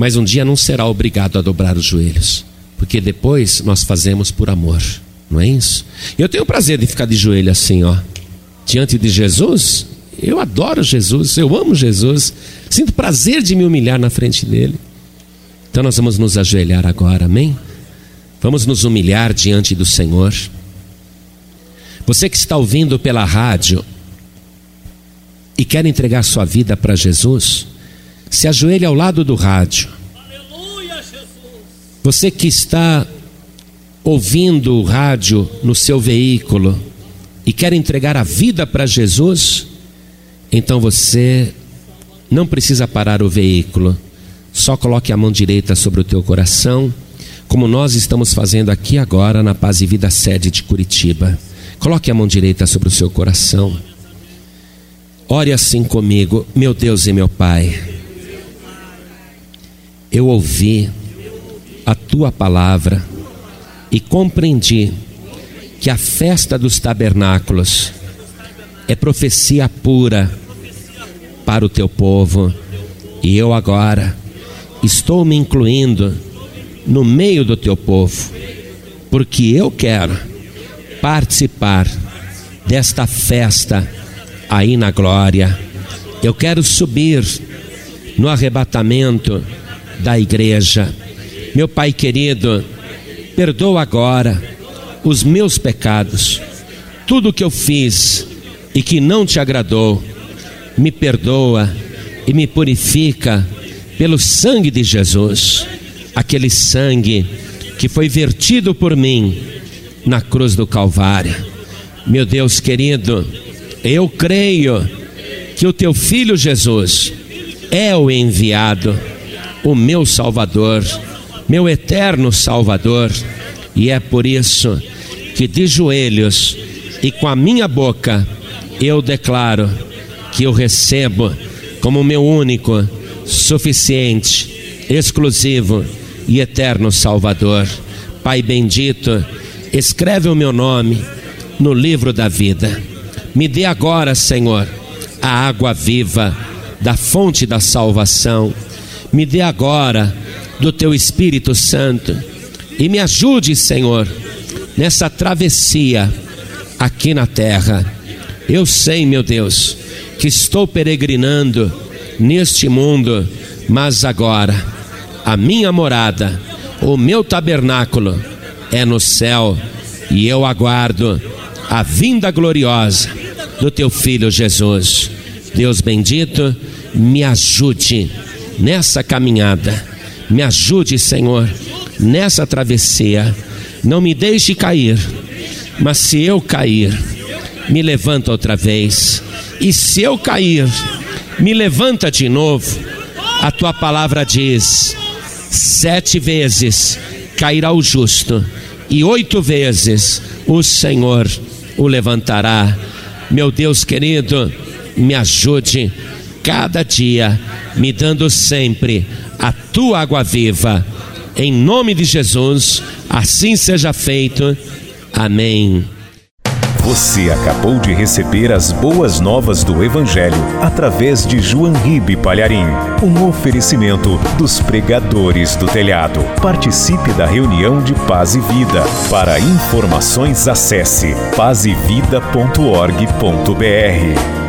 mas um dia não será obrigado a dobrar os joelhos, porque depois nós fazemos por amor, não é isso? Eu tenho o prazer de ficar de joelho assim, ó diante de Jesus, eu adoro Jesus, eu amo Jesus, sinto prazer de me humilhar na frente dele. Então nós vamos nos ajoelhar agora, amém? Vamos nos humilhar diante do Senhor. Você que está ouvindo pela rádio e quer entregar sua vida para Jesus, se ajoelhe ao lado do rádio. Você que está ouvindo o rádio no seu veículo, e quer entregar a vida para Jesus, então você não precisa parar o veículo, só coloque a mão direita sobre o teu coração, como nós estamos fazendo aqui agora na Paz e Vida sede de Curitiba. Coloque a mão direita sobre o seu coração. Ore assim comigo, meu Deus e meu Pai. Eu ouvi a tua palavra e compreendi que a festa dos tabernáculos é profecia pura para o teu povo, e eu agora estou me incluindo no meio do teu povo, porque eu quero participar desta festa aí na glória. Eu quero subir no arrebatamento da igreja. Meu Pai querido, perdoa agora os meus pecados, tudo que eu fiz e que não te agradou, me perdoa e me purifica pelo sangue de Jesus, aquele sangue que foi vertido por mim na cruz do Calvário. Meu Deus querido, eu creio que o teu filho Jesus é o enviado, o meu Salvador, meu eterno Salvador E é por isso que de joelhos e com a minha boca eu declaro que eu recebo como meu único, suficiente, exclusivo e eterno Salvador. Pai bendito, escreve o meu nome no livro da vida. Me dê agora, Senhor, a água viva da fonte da salvação. Me dê agora do teu Espírito Santo e me ajude, Senhor, nessa travessia aqui na terra. Eu sei, meu Deus, que estou peregrinando neste mundo, mas agora a minha morada, o meu tabernáculo é no céu e eu aguardo a vinda gloriosa do teu filho Jesus. Deus bendito, me ajude nessa caminhada, me ajude, Senhor, nessa travessia. Não me deixe cair, mas se eu cair, me levanta outra vez. E se eu cair, me levanta de novo. A tua palavra diz: sete vezes cairá o justo, e oito vezes o Senhor o levantará. Meu Deus querido, me ajude cada dia, me dando sempre a tua água viva. Em nome de Jesus, assim seja feito. Amém. Você acabou de receber as boas novas do Evangelho através de João Ribe Palharim, um oferecimento dos pregadores do telhado. Participe da reunião de Paz e Vida. Para informações, acesse pazevida.org.br.